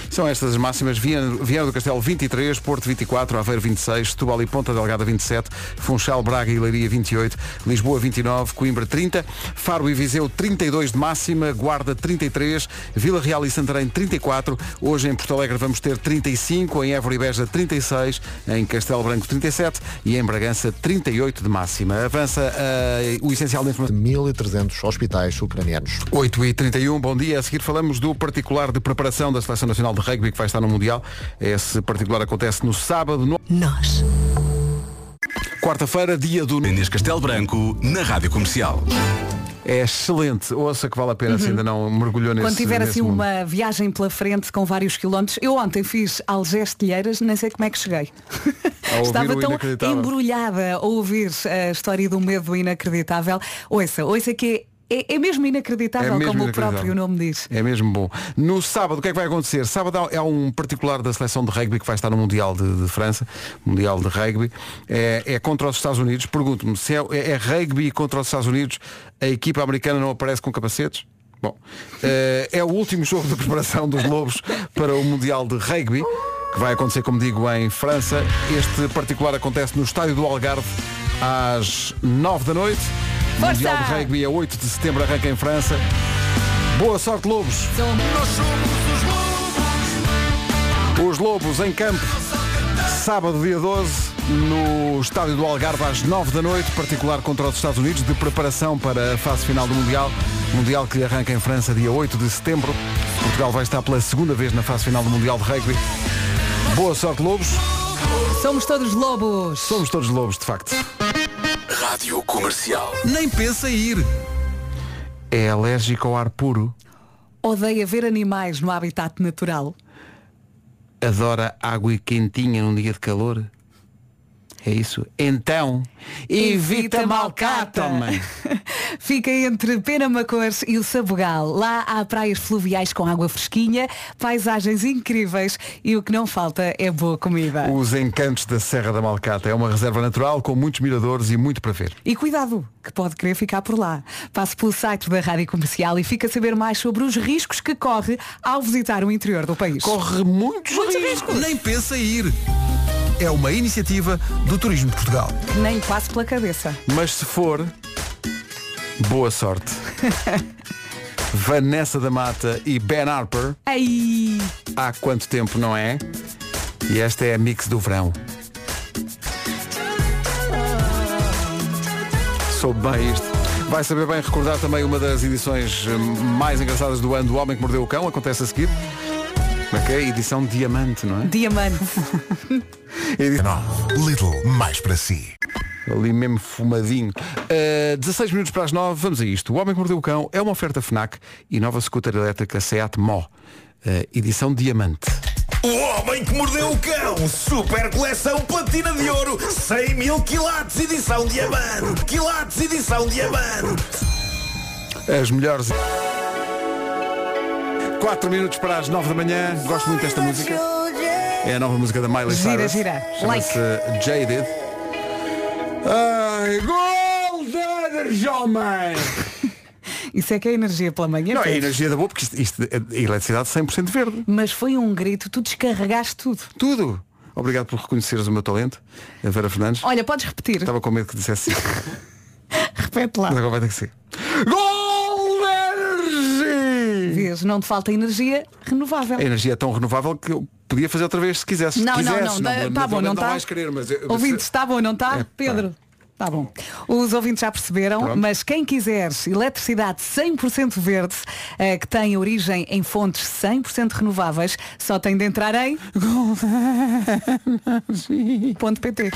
São estas as máximas. Viana, do Castelo 23, Porto 24, Aveiro 26, Setúbal e Ponta Delgada 27, Funchal, Braga e Leiria 28, Lisboa 29, Coimbra 30, Faro e Viseu 32 de máxima, Guarda 33, Vila Real e Santarém 34, hoje em Porto Alegre vamos ter 35, em Évora e Beja 36, em Castelo Branco 37 e em Bragança 38 de máxima. Avança eh, o essencial da informação. 1.300 hospitais ucranianos. 8 e 31 bom dia. A seguir falamos do particular de preparação da Seleção Nacional de Rugby que vai estar no Mundial. Esse particular acontece no sábado. No... Nós. Quarta-feira, dia do... Inês Castelo Branco, na Rádio Comercial. É excelente. Ouça que vale a pena se ainda não mergulhou nesse Quando tiver nesse assim mundo. uma viagem pela frente com vários quilómetros, eu ontem fiz Algestilheiras, nem sei como é que cheguei. Estava tão embrulhada a ouvir a história do medo inacreditável. Ouça, ouça que é, é mesmo inacreditável, É mesmo como inacreditável. o próprio nome diz. É mesmo bom. No sábado, o que é que vai acontecer? Sábado há- é um particular da seleção de rugby que vai estar no Mundial de, de França, Mundial de Rugby. É, é contra os Estados Unidos. Pergunto-me, se é, é rugby contra os Estados Unidos, a equipa americana não aparece com capacetes? Bom, eh, é o último jogo de preparação dos Lobos para o Mundial de Rugby, que vai acontecer, como digo, em França. Este particular acontece no Estádio do Algarve às 9 da noite. Força! Mundial de Rugby a 8 de setembro arranca em França. Boa sorte, Lobos! Os Lobos em campo, sábado, dia 12, no Estádio do Algarve, às 9 da noite, particular contra os Estados Unidos, de preparação para a fase final do Mundial. Mundial que arranca em França, dia 8 de setembro. Portugal vai estar pela segunda vez na fase final do Mundial de Rugby. Boa sorte, Lobos! Somos todos lobos. Somos todos lobos, de facto. Rádio Comercial. Nem pensa em ir. É alérgico ao ar puro. Odeia ver animais no habitat natural. Adora água quentinha num dia de calor. É isso? Então, evita malcata, mãe. Fica entre Penamacores e o Sabugal. Lá há praias fluviais com água fresquinha, paisagens incríveis e o que não falta é boa comida. Os encantos da Serra da Malcata é uma reserva natural com muitos miradores e muito para ver. E cuidado, que pode querer ficar por lá. Passe pelo site da Rádio Comercial e fica a saber mais sobre os riscos que corre ao visitar o interior do país. Corre muitos, riscos. Nem pensa em ir. É uma iniciativa do Turismo de Portugal. Nem passe pela cabeça. Mas se for, boa sorte. Vanessa da Mata e Ben Harper. Ai! Há quanto tempo, não é? E esta é a mix do verão. Soube bem isto. Vai saber bem recordar também uma das edições mais engraçadas do ano do Homem que Mordeu o Cão. Acontece a seguir. Como é que é? Edição diamante, não é? Diamante. Edição... Little, mais para si. Ali mesmo fumadinho. Uh, 16 minutos para as 9, vamos a isto. O Homem que Mordeu o Cão é uma oferta FNAC e nova scooter elétrica Seat Mó. Uh, edição diamante. O homem que mordeu o cão, super coleção platina de ouro, 100 mil quilates, edição diamante, quilates, edição diamante. As melhores. 4 minutos para as 9 da manhã. Gosto muito desta música. É a nova música da Miley Gira, Cyrus. gira. Chama-se Jaded. Ai, Golden Homem! Isso é que é energia pela manhã. Não, é energia da boa, porque isto, isto é eletricidade 100% verde. Mas foi um grito, tu descarregaste tudo. Tudo. Obrigado por reconheceres o meu talento, a Vera Fernandes. Olha, podes repetir. Estava com medo que dissesse. Repete lá. Mas agora vai ter que ser. Vês, não te falta energia renovável. A energia é tão renovável que eu podia fazer outra vez se quisesse. Não, se não, quisesse, não, tá- tá bom, não tá? eu- Ouvintes, está bom, não está? É. Pedro? Está bom. Os ouvintes já perceberam, Pronto. mas quem quiser eletricidade 100% verde, eh, que tem origem em fontes 100% renováveis, só tem de entrar em ponto .pt.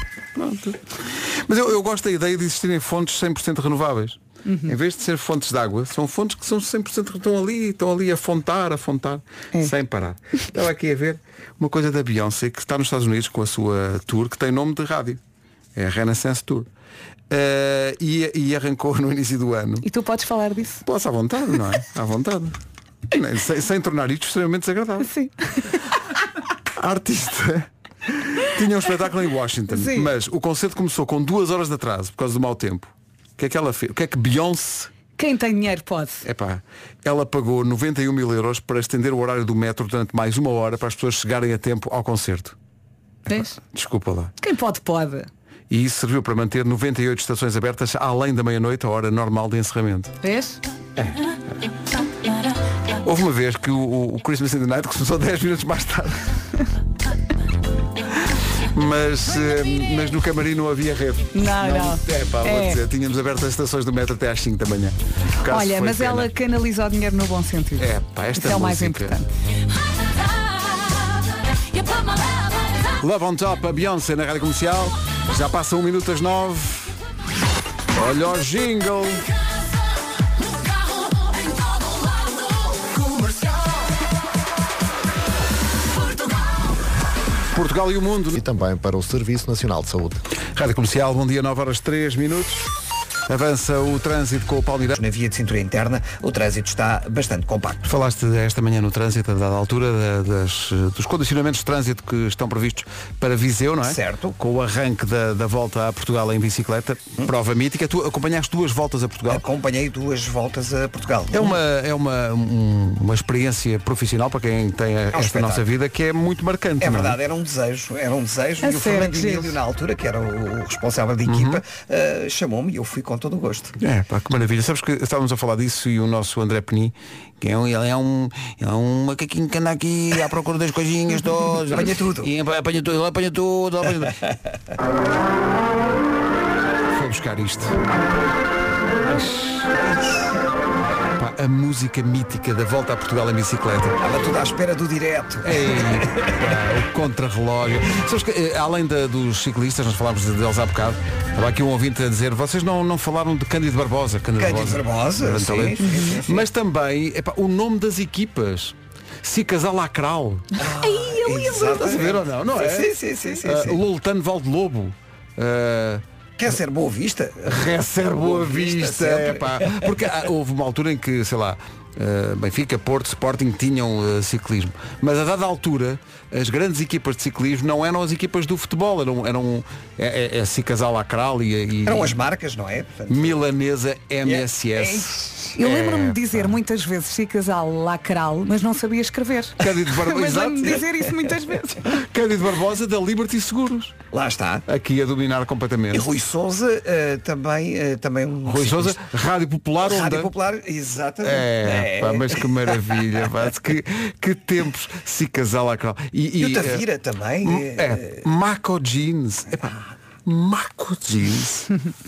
Mas eu, eu gosto da ideia de existirem fontes 100% renováveis. Uhum. Em vez de ser fontes de água, são fontes que são 100% estão ali, estão ali a fontar, a fontar, É. sem parar. Estava aqui a ver uma coisa da Beyoncé que está nos Estados Unidos com a sua tour que tem nome de rádio. É a Renaissance Tour. Eh, e, e arrancou no início do ano. E tu podes falar disso? Posso à vontade, não é? À vontade. Sem, sem tornar isto extremamente desagradável. Sim. A artista tinha um espetáculo em Washington, Sim. mas o concerto começou com duas horas de atraso por causa do mau tempo. O que é que ela fez? O que é que Beyoncé Quem tem dinheiro pode. Epá, ela pagou 91 mil euros para estender o horário do metro durante mais uma hora para as pessoas chegarem a tempo ao concerto. Vês? Desculpa lá. Quem pode, pode. E isso serviu para manter 98 estações abertas além da meia-noite, a hora normal de encerramento. Vês? Houve uma vez que o, o Christmas in the Night começou 10 minutos mais tarde. Mas, eh, mas no camarim não havia rede. Não, não. É pá, vou É. dizer, tínhamos aberto as estações do metro até às 5 da manhã. O caso Olha, foi mas pena. ela canaliza o dinheiro no bom sentido. É, pá, esta Isso é o mais música. importante. Love on Top, a Beyoncé na rádio comercial. Já passa um minuto às 9. Olha o jingle. Portugal e o mundo. E também para o Serviço Nacional de Saúde. Rádio Comercial, bom dia, 9 horas 3 minutos. Avança o trânsito com o Palmeiras. Na via de cintura interna, o trânsito está bastante compacto. Falaste esta manhã no trânsito, a dada altura, da- das, dos condicionamentos de trânsito que estão previstos para Viseu, não é? Certo. Com o arranque da, da volta a Portugal em bicicleta, prova mítica. Tu acompanhaste duas voltas a Portugal? Acompanhei duas voltas a Portugal. É uma, é uma, um- uma experiência profissional para quem tem a- esta espetáculo. nossa vida que é muito marcante. É não verdade, era um desejo, era um desejo A e o Fernando. Emílio, na altura, que era o, o responsável da Uhum. equipa, eh, chamou-me e eu fui com todo o gosto. É, pá, que maravilha. Sabes que estávamos a falar disso e o nosso André Peni, que é um, ele é um, ele é um macaquinho que anda aqui à procura das coisinhas todas. Apanha tudo. E apanha tudo, ele apanha tudo. ele apanha tudo. Foi buscar isto. A música mítica da volta a Portugal em bicicleta. Estava tudo à espera do direto. Ei, pá, o contrarrelógio. Sabes que, eh, além da- dos ciclistas, nós falámos de- deles há bocado, estava aqui um ouvinte a dizer, vocês não, não falaram de Cândido Barbosa. Cândido, Cândido Barbosa, grande sim, sim, sim. Mas também epá, o nome das equipas. Cicasal Lacral. Ai, eu lembro. Estás a ver ou não? Não é? Sim, sim, sim, sim, Ah, sim. Loltano Valdelobo. Uh, Quer ser Boa Vista? Recebe Boa Vista, sempre. é pá. Porque houve uma altura em que, sei lá, ah, Benfica, Porto, Sporting tinham ah, ciclismo. Mas a dada altura, as grandes equipas de ciclismo não eram as equipas do futebol, eram, eram é, é, é Cicasal Lacral e, e Eram as marcas, não é? Portanto, Milanesa MSS. Eu É, lembro-me de dizer muitas vezes Chicasal Lacral, mas não sabia escrever. Cândido Barbosa. mas lembro-me dizer isso muitas vezes. Cândido Barbosa da Liberty Seguros. Lá está. Aqui a dominar completamente. E Rui Souza eh, também, eh, também um Rui Sousa, ciclista. Rádio Popular, Rádio Onda. Popular, exatamente. É, pá, mas que maravilha, pá, que, que tempos se casal aquela. E, o eh, Tavira também. É, Maco Jeans. Epá, Maco Jeans.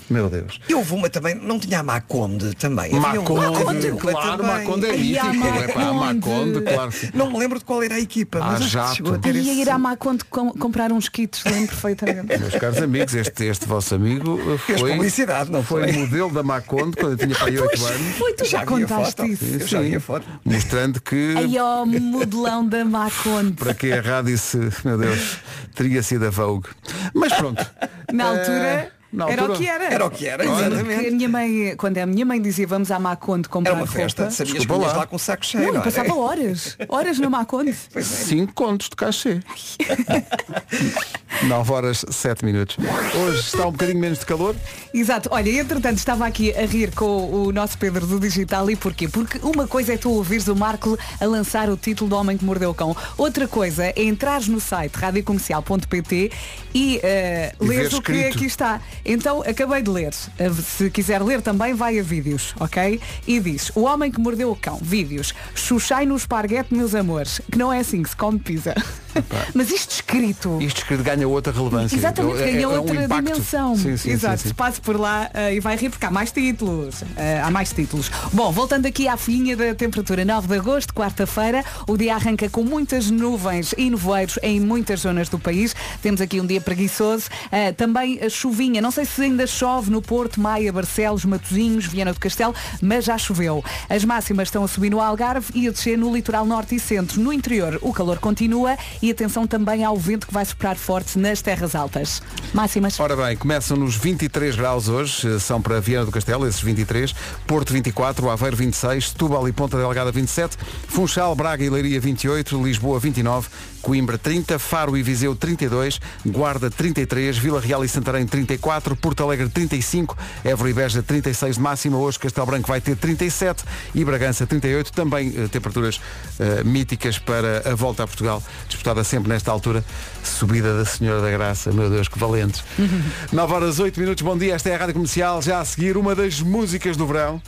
Meu Deus. E houve uma também, não tinha a Maconde também. Havia um- Maconde, Maconde, claro, também. Maconde é mítico. É pá, a Maconde. Maconde, claro. Não me lembro de qual era a equipa, Ah, mas jato. chegou a ter Ia esse... ir à Maconde com, comprar uns kits, lembro perfeitamente. Meus caros amigos, este, este vosso amigo Fez foi, publicidade, não foi foi? modelo da Maconde quando eu tinha para aí 8 anos. Foi, tu já, Já contaste isso. Sim, já vi sim. a foto. Mostrando que Aí ó, modelão da Maconde. para que a rádio se, meu Deus, teria sido a Vogue. Mas pronto. Na Eh, altura, na era o que era. Era o que era, exatamente. a minha mãe, quando a minha mãe dizia vamos à Maconde comprar Era uma festa, roupa, sabias Desculpa que ias lá. lá com o saco cheio, não, não, é? passava horas, horas na Maconde. 5 contos de cachê. 9 horas 7 minutos. Hoje está um bocadinho menos de calor. Exato, olha, entretanto estava aqui a rir com o nosso Pedro do Digital e porquê? Porque uma coisa é tu ouvires o Marco a lançar o título do Homem que Mordeu o Cão. Outra coisa é entrares no site radiocomercial.pt e uh, leres o que aqui está. Então acabei de ler. Uh, Se quiser ler também vai a vídeos, ok? E diz, o homem que mordeu o cão, vídeos, chuchai no esparguete, meus amores, que não é assim que se come pizza. Mas isto escrito. Isto escrito ganha outra relevância. Exatamente, É- é- ganha é um outra dimensão. Sim, sim, Exato, sim, passe por lá eh, e vai rir porque há mais títulos. Eh, há mais títulos. Bom, voltando aqui à folhinha da temperatura, 9 de agosto, quarta-feira, o dia arranca com muitas nuvens e nevoeiros em muitas zonas do país. Temos aqui um dia preguiçoso. Eh, também a chuvinha, não sei se ainda chove no Porto, Maia, Barcelos, Matosinhos, Viana do Castelo, mas já choveu. As máximas estão a subir no Algarve e a descer no litoral norte e centro. No interior, o calor continua e atenção também ao vento que vai soprar forte nas terras altas. Máximas. Ora bem, começam nos 23 graus hoje, eh, são para Viana do Castelo, esses 23, Porto 24, Aveiro 26, Setúbal e Ponta Delgada 27, Funchal, Braga e Leiria 28, Lisboa 29, Coimbra 30, Faro e Viseu 32, Guarda 33, Vila Real e Santarém 34, Porto Alegre 35, Évora e Beja 36 de máxima, hoje Castelo Branco vai ter 37 e Bragança 38, também eh, temperaturas eh, míticas para a volta a Portugal, disputada sempre nesta altura, subida da Senhora da Graça, meu Deus, que valentes. 9 horas 8 minutos, bom dia, esta é a Rádio Comercial, já a seguir uma das músicas do verão.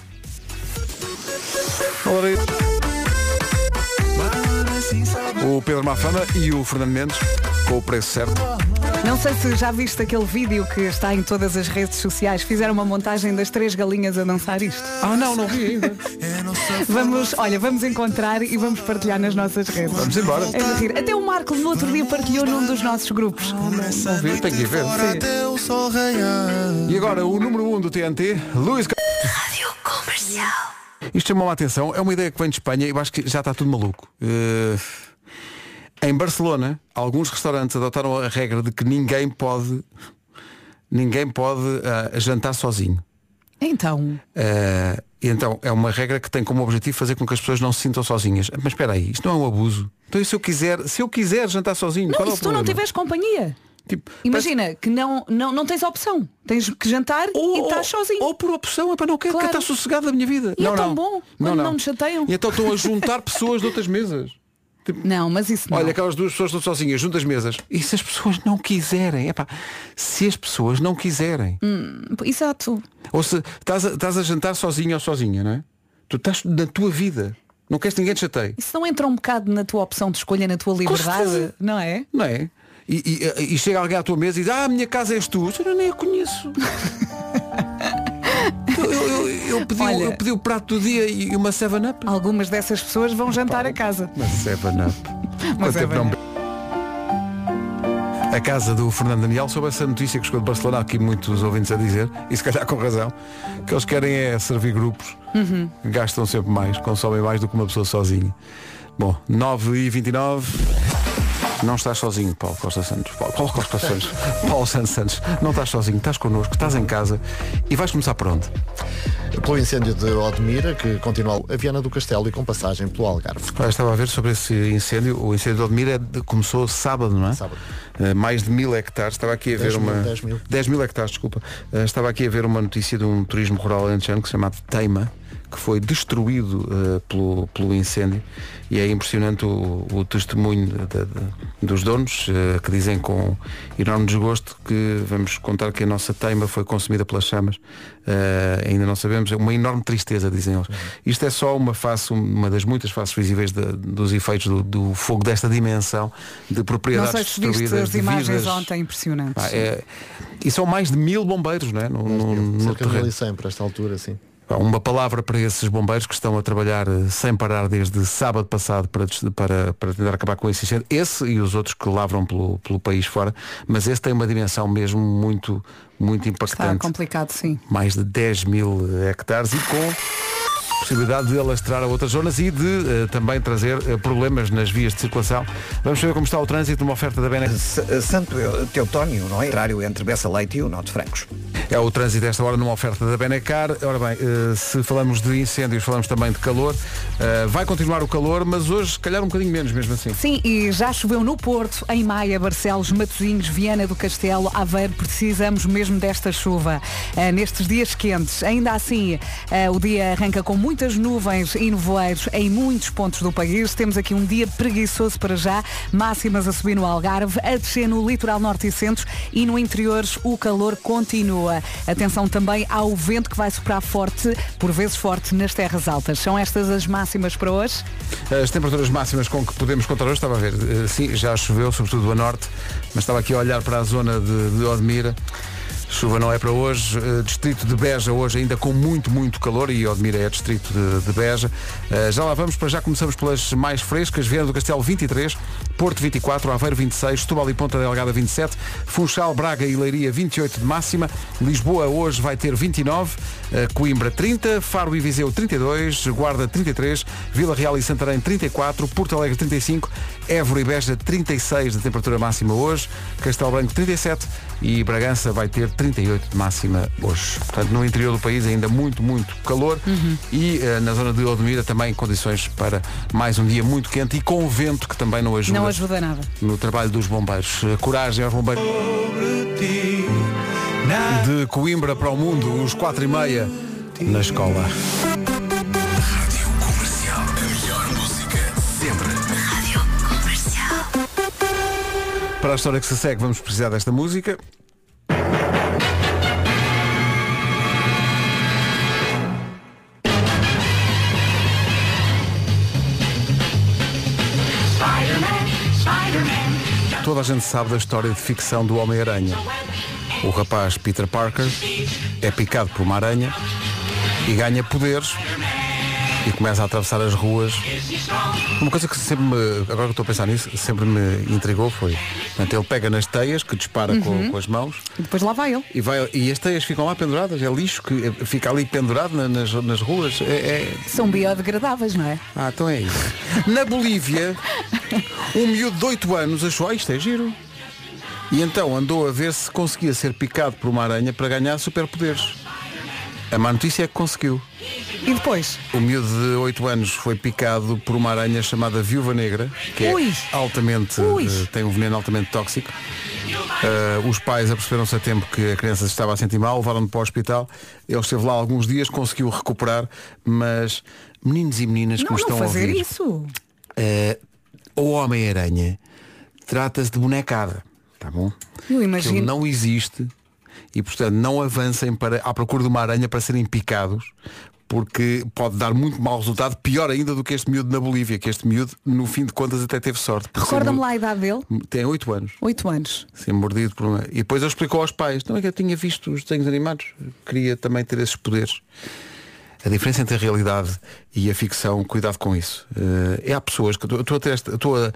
Ora, O Pedro Mafama e o Fernando Mendes, com o preço certo. Não sei se já viste aquele vídeo que está em todas as redes sociais. Fizeram uma montagem das três galinhas a dançar isto. Ah, não, não vi ainda. Vamos, olha, vamos encontrar e vamos partilhar nas nossas redes. Vamos embora. É. Até o Marco no outro dia partilhou num dos nossos grupos. Não vi, tenho que ver. E agora, o número 1 um do TNT, Luís Rádio Comercial. Isto chamou a atenção, é uma ideia que vem de Espanha e eu acho que já está tudo maluco. Eh, em Barcelona, alguns restaurantes adotaram a regra de que ninguém pode ninguém pode ah, jantar sozinho. Então, e então é uma regra que tem como objetivo fazer com que as pessoas não se sintam sozinhas. Mas espera aí, isto não é um abuso. Então e se eu quiser, se eu quiser jantar sozinho, não, qual é se tu não tiveres companhia? Tipo, Imagina que não, não, não tens opção. Tens que jantar e estás sozinho. Ou por opção, é para não quero Claro. que estar sossegado da minha vida. E não, é tão não. bom quando não, nos chateiam. E então estão a juntar pessoas de outras mesas. Não, mas isso não. Olha, aquelas duas pessoas estão sozinhas, juntas mesas. E se as pessoas não quiserem? Epá, se as pessoas não quiserem. Hum, exato. Ou se estás a, estás a jantar sozinho ou sozinha, não é? Tu estás na tua vida. Não queres que ninguém te chateie. Isso não entra um bocado na tua opção de escolha, na tua liberdade, não é? Não é? E, e- e chega alguém à tua mesa e diz, ah, a minha casa és tu. Eu nem a conheço. eu, eu- eu- pedi, o- Olha- eu pedi o prato do dia e uma 7-up. Algumas dessas pessoas vão jantar a casa. Uma 7-up. Uma Quanto tempo 7-up. não- A casa do Fernando Daniel sobre essa notícia que chegou de Barcelona, aqui muitos ouvintes a dizer, e se calhar com razão, que eles querem é servir grupos, Uhum. gastam sempre mais, consomem mais do que uma pessoa sozinha. Bom, 9 e 29 não estás sozinho, Paulo Costa Santos. Paulo, Paulo Costa Santos. Paulo Santos Santos. Não estás sozinho, estás connosco, estás em casa e vais começar por onde? Pelo incêndio de Odmira, que continua a Viana do Castelo e com passagem pelo Algarve. Olha, estava a ver sobre esse incêndio. O incêndio de Odmira é começou sábado, não é? Sábado. Eh, mais de mil hectares. Estava aqui a ver 10 mil, uma. 10 mil. 10 mil hectares, desculpa. Eh, estava aqui a ver uma notícia de um turismo rural alentejano que se chama Teima, que foi destruído eh, pelo, pelo incêndio e é impressionante o, o testemunho de- de- de- dos donos eh, que dizem com enorme desgosto que vamos contar que a nossa teima foi consumida pelas chamas Eh, ainda não sabemos, é uma enorme tristeza dizem eles isto é só uma face, uma das muitas faces visíveis de- dos efeitos do, do fogo desta dimensão de Não propriedades sei se viste destruídas as imagens vidas. ontem impressionantes. Pá, é- e são mais de mil bombeiros não é? no, no, no Cerca de terreno. 1100 para esta altura, sim. Uma palavra para esses bombeiros que estão a trabalhar eh, sem parar desde sábado passado para, para, para tentar acabar com esse incêndio. Esse e os outros que lavram pelo, pelo país fora, mas esse tem uma dimensão mesmo muito, muito Está impactante. complicado, sim. Mais de 10 mil hectares e com possibilidade de alastrar a outras zonas e de eh, também trazer eh, problemas nas vias de circulação. Vamos saber como está o trânsito numa oferta da Benex. S- Santo Teutónio, não é? Trário entre Bessa Leite e o Norte Francos. É o trânsito esta hora numa oferta da Benecar. Ora bem, eh, se falamos de incêndios, falamos também de calor. Eh, vai continuar o calor, mas hoje se calhar um bocadinho menos mesmo assim. Sim, e já choveu no Porto, em Maia, Barcelos, Matosinhos, Viana do Castelo, Aveiro. Precisamos mesmo desta chuva eh, nestes dias quentes. Ainda assim, eh, o dia arranca com muitas nuvens e nevoeiros em muitos pontos do país. Temos aqui um dia preguiçoso para já. Máximas a subir no Algarve, a descer no litoral norte e centro e no interior o calor continua. Atenção também ao vento que vai soprar forte, por vezes forte, nas terras altas. São estas as máximas para hoje? As temperaturas máximas com que podemos contar hoje, estava a ver, eh, sim, já choveu, sobretudo a norte, mas estava aqui a olhar para a zona de, de Odmira. Chuva não é para hoje. Eh, distrito de Beja hoje ainda com muito, muito calor e Odmira é distrito de, de Beja. Eh, já lá vamos, para já começamos pelas mais frescas. Viana do Castelo 23, Porto 24, Aveiro 26, Setúbal e Ponta Delgada 27, Funchal, Braga e Leiria 28 de máxima, Lisboa hoje vai ter 29, eh, Coimbra 30, Faro e Viseu 32, Guarda 33, Vila Real e Santarém 34, Porto Alegre 35, Évora e Beja 36 de temperatura máxima hoje, Castelo Branco 37 e Bragança vai ter 38 de máxima hoje. Portanto, no interior do país ainda muito, muito calor e eh, na zona de Odmira também condições para mais um dia muito quente e com vento que também não ajuda Não ajuda nada. no trabalho dos bombeiros. Eh, Coragem aos bombeiros. De Coimbra para o mundo, os quatro e meia na escola. Para a história que se segue, vamos precisar desta música. Toda a gente sabe da história de ficção do Homem-Aranha. O rapaz Peter Parker é picado por uma aranha e ganha poderes e começa a atravessar as ruas. Uma coisa que sempre me, agora que estou a pensar nisso, sempre me intrigou foi, portanto, ele pega nas teias que dispara com, Uhum. com as mãos E depois lá vai ele. e, vai, e as teias ficam lá penduradas, é lixo que fica ali pendurado na- nas, nas ruas. É, é- São biodegradáveis, não é? Ah, então é isso. Na Bolívia, um miúdo de 8 anos achou, ah, isto é giro. E então andou a ver se conseguia ser picado por uma aranha para ganhar superpoderes. A má notícia é que conseguiu. E depois? O miúdo de 8 anos foi picado por uma aranha chamada viúva negra, que é Ui. altamente, Ui. eh, tem um veneno altamente tóxico. Eh, os pais aperceberam-se a tempo que a criança se estava a sentir mal, levaram-no para o hospital. Ele esteve lá alguns dias, conseguiu recuperar, mas meninos e meninas que Não, me estão não a fazer ouvir, isso. eh, o Homem-Aranha trata-se de bonecada, tá bom? Eu imagino. ele não existe e portanto não avancem para, à procura de uma aranha para serem picados porque pode dar muito mau resultado, pior ainda do que este miúdo na Bolívia, que este miúdo, no fim de contas, até teve sorte. Recorda-me lá a idade dele. Tem 8 anos. Oito anos. Ser mordido por uma... E depois ele explicou aos pais, não é que eu tinha visto os desenhos animados, queria também ter esses poderes. A diferença entre a realidade e a ficção, cuidado com isso. Eh, é há pessoas que estou a a,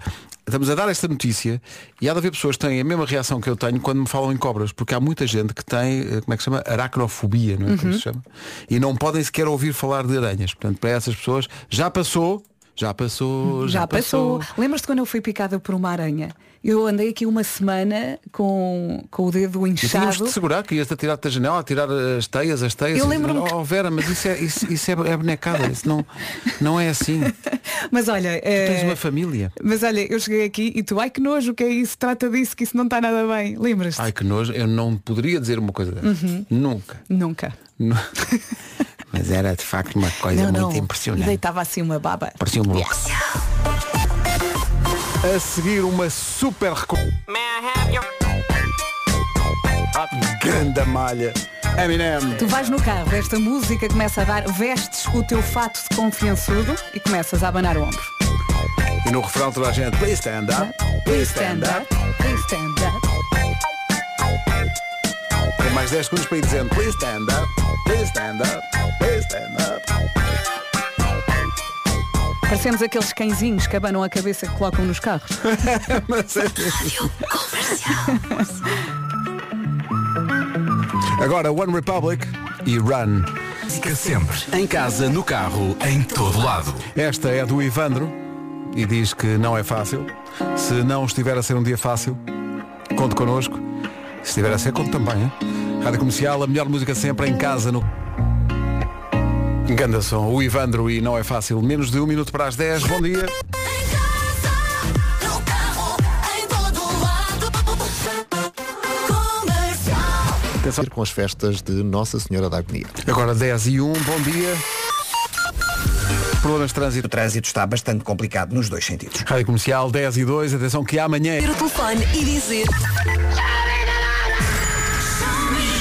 estamos a dar esta notícia e há de haver pessoas que têm a mesma reação que eu tenho quando me falam em cobras, porque há muita gente que tem, eh, como é que se chama? Aracnofobia, não é? Como Uhum. se chama? E não podem sequer ouvir falar de aranhas. Portanto, para essas pessoas, já passou, já passou, já, Já passou. Lembras-te quando eu fui picada por uma aranha? Eu andei aqui uma semana com, com o dedo E tínhamos inchado. de segurar que ias-te atirar da janela, a tirar as teias, as teias. Eu E- lembro-me Oh Vera, mas isso é, isso, isso é, é bonecada, isso não, não é assim. Mas olha, Tu tens eh, uma família. mas olha, eu cheguei aqui e tu, ai que nojo, o que é isso? Trata disso, que isso não está nada bem. Lembras-te? Ai que nojo, eu não poderia dizer uma coisa dessas. Uhum. Nunca. Nunca. Nu- Mas era de facto uma coisa não, muito não. Impressionante. deitava assim uma baba. Parecia um louco. A seguir uma super. Grande malha. Eminem. Tu vais no carro, esta música começa a dar, vestes o teu fato de confiançudo e começas a abanar o ombro. E no refrão toda a gente, please stand up, please stand up. please stand up. Mais 10 segundos para ir dizendo, please stand up, please stand up, please stand up. Parecemos aqueles cãezinhos que abanam a cabeça que colocam nos carros. Mas é Agora One Republic e Run. Música sempre. Em casa, no carro, em todo lado. Esta é do Ivandro e diz que não é fácil. Se não estiver a ser um dia fácil, conte connosco. Se estiver a ser, conte também. Hein? Rádio Comercial, a melhor música sempre em casa no. Ganda som, o Ivandro e não é fácil. Menos de um minuto para as 10. Bom dia. Atenção com as festas de Nossa Senhora da Agonia. Agora 10 e 1, bom dia. Problemas de trânsito. O trânsito está bastante complicado nos dois sentidos. Rádio Comercial 10 e 2, atenção que amanhã é o telefone e dizer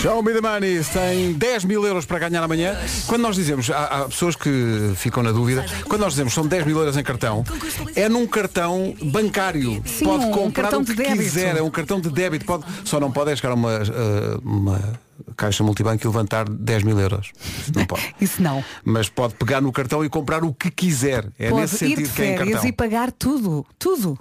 Show me the money tem 10 mil euros para ganhar amanhã. Quando nós dizemos, há, há pessoas que ficam na dúvida, quando nós dizemos são 10 mil euros em cartão, é num cartão bancário. Sim, pode um comprar cartão o que quiser, é um cartão de débito. Pode, só não pode é chegar a uma, eh, uma caixa multibanco e levantar 10 mil euros. Isso não pode. Isso não. Mas pode pegar no cartão e comprar o que quiser. É Pode nesse ir de sentido que é em cartão. e pagar tudo. Tudo.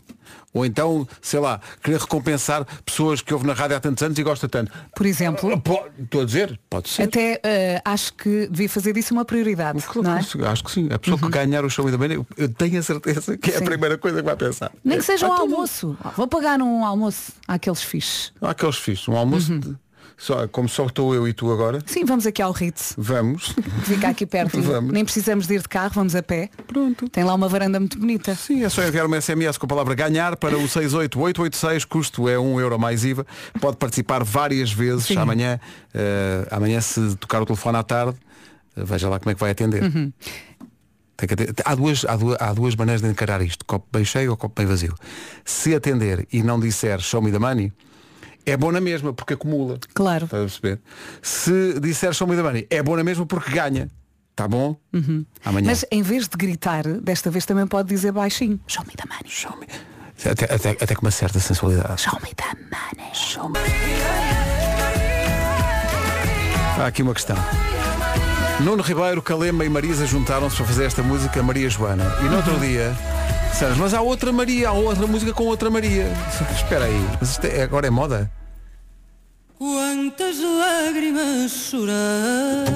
Ou então, sei lá, querer recompensar pessoas que ouvem na rádio há tantos anos e gosta tanto. Por exemplo, Po- Estou a dizer, pode ser. até eh, acho que devia fazer disso uma prioridade. não é? Acho que sim. A pessoa que ganhar o show da manhã, eu- tenho a certeza que é a primeira coisa que vai pensar. Nem que seja um Ah, almoço. Ah, Vou pagar um almoço àqueles fixes. Há aqueles fixos. Um almoço, Uhum. de- só, como só estou eu e tu agora, Sim, vamos aqui ao Ritz. vamos. Fica aqui perto. Vamos. Nem precisamos de ir de carro, vamos a pé. Pronto. Tem lá uma varanda muito bonita. Sim, é só enviar uma SMS com a palavra ganhar para o 68886, custo é 1 euro mais IVA. Pode participar várias vezes Sim. amanhã. eh, amanhã se tocar o telefone à tarde, eh, veja lá como é que vai atender. Uhum. Há, duas, há, duas, há duas maneiras de encarar isto, copo bem cheio ou copo bem vazio. Se atender e não disser show me the money, é bom na mesma, porque acumula. Claro. Estás a perceber? Se disser show me the money, é bom na mesma porque ganha. Tá bom? Amanhã. Uhum. Mas em vez de gritar, desta vez também pode dizer baixinho. Show me the money. Show me. Até, até, até com uma certa sensualidade. Show me the money. Show me. Há aqui uma questão. Nuno Ribeiro, Calema e Marisa juntaram-se para fazer esta música Maria Joana. E no outro dia, mas há outra Maria, há outra música com outra Maria. Espera aí, mas isto é- agora é moda? Quantas lágrimas chorar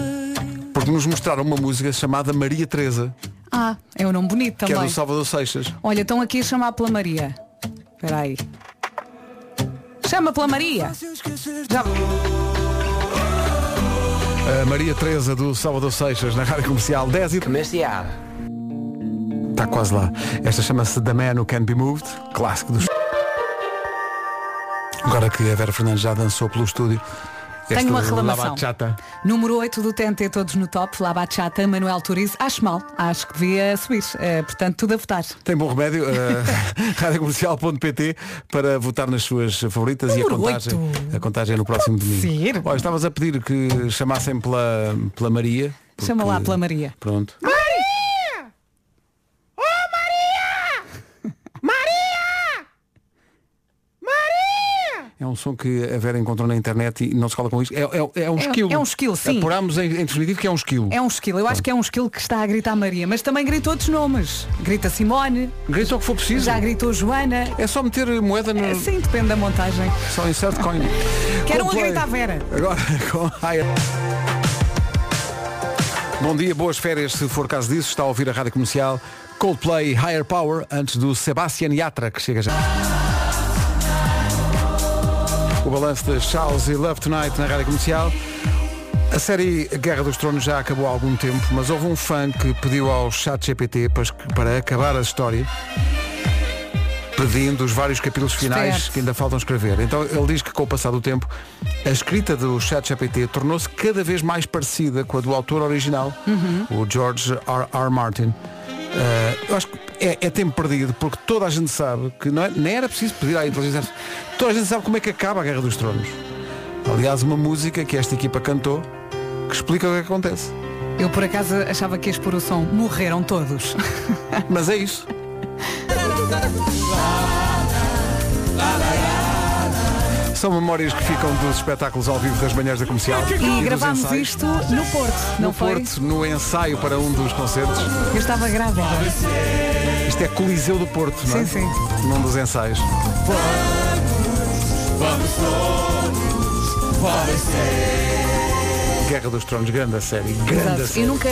Porque nos mostraram uma música chamada Maria Teresa, Ah, é um nome bonito que é também. do Salvador Seixas. Olha, estão aqui a chamar pela Maria. Espera aí. Chama pela Maria. Já... A Maria Teresa do Salvador Seixas na Rádio Comercial 10 e Comercial. Está quase lá. Esta chama-se The Man Who Can Be Moved, clássico dos. Agora que a Vera Fernandes já dançou pelo estúdio. Tenho uma La reclamação. Número 8 do TNT Todos no Top, La Bachata, Manuel Turiz. Acho mal, acho que devia subir. Eh, portanto, tudo a votar. Tem bom remédio, uh, radiocomercial.pt para votar nas suas favoritas e a Número contagem, oito. a contagem é no próximo domingo. ser. Olha, estavas a pedir que chamassem pela, pela Maria. Chama lá porque- pela Maria. Pronto. Maria! Oh Maria! Maria! Maria! É um som que a Vera encontrou na internet e não se fala com isto. É, é, é um É- esquilo. é um esquilo, sim. Apurámos em, em definitivo que é um esquilo. É um esquilo, eu acho que é um esquilo que está a gritar Maria, mas também grita outros nomes. Grita Simone, Grita o que for preciso. já gritou Joana. É só meter moeda no. É, sim, depende da montagem. Só insert coin. Quero um a Coldplay. gritar Vera. Agora com. Bom dia, boas férias se for caso disso. Está a ouvir a rádio comercial Coldplay Higher Power antes do Sebastian Yatra que chega já. O balanço de Charles e Love Tonight na rádio comercial. A série Guerra dos Tronos já acabou há algum tempo, mas houve um fã que pediu ao chat GPT para, para acabar a história pedindo os vários capítulos finais Espero. que ainda faltam escrever. Então ele diz que com o passar do tempo, a escrita do ChatGPT tornou-se cada vez mais parecida com a do autor original, o George R. R. Martin. Eh, eu acho que é, é tempo perdido, porque toda a gente sabe que não é- nem era preciso pedir à inteligência. Toda a gente sabe como é que acaba a Guerra dos Tronos. Aliás, uma música que esta equipa cantou que explica o que acontece. Eu por acaso achava que ia expor o som. Morreram todos. Mas é isso. São memórias que ficam dos espetáculos ao vivo das manhãs da comercial. E gravámos ensaios. isto no Porto, não no foi? Porto, no ensaio para um dos concertos. Eu estava grávida. Isto é Coliseu do Porto, não é? Sim, sim. Num dos ensaios. Vamos todos Guerra dos Tronos, grande a série. Grande a série. Eu nunca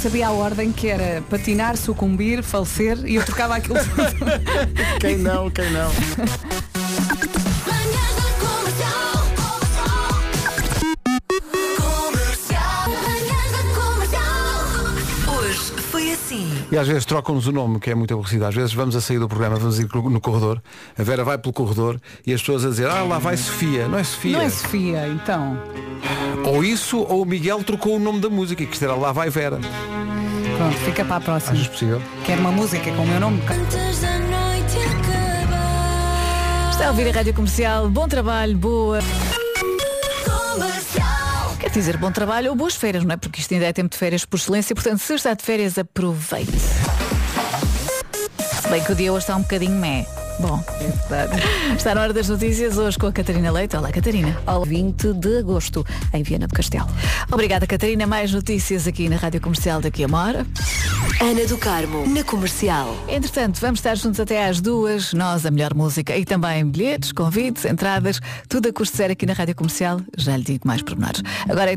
sabia a ordem que era patinar, sucumbir, falecer e eu trocava aquilo. Quem não, quem não? E às vezes trocam-nos o nome, que é muito aborrecido. Às vezes vamos a sair do programa, vamos ir no corredor, a Vera vai pelo corredor e as pessoas a dizer, ah, lá vai Sofia. Não é Sofia. Não é Sofia, então. Ou isso, ou o Miguel trocou o nome da música, que era Lá vai Vera. Pronto, fica para a próxima. Achas possível? Quero uma música com o meu nome. Está a ouvir a rádio comercial. Bom trabalho, boa. Quer dizer, bom trabalho ou boas férias, não é? Porque isto ainda é tempo de férias por excelência, portanto, se está de férias, aproveite. Se bem que o dia hoje está um bocadinho mé. Bom, está na hora das notícias hoje com a Catarina Leite. Olá, Catarina. Ao 20 de agosto, em Viana do Castelo. Obrigada, Catarina. Mais notícias aqui na Rádio Comercial daqui a uma hora. Ana do Carmo, na comercial. Entretanto, vamos estar juntos até às duas, nós, a melhor música e também bilhetes, convites, entradas, tudo a custo zero aqui na Rádio Comercial. Já lhe digo mais pormenores. Agora é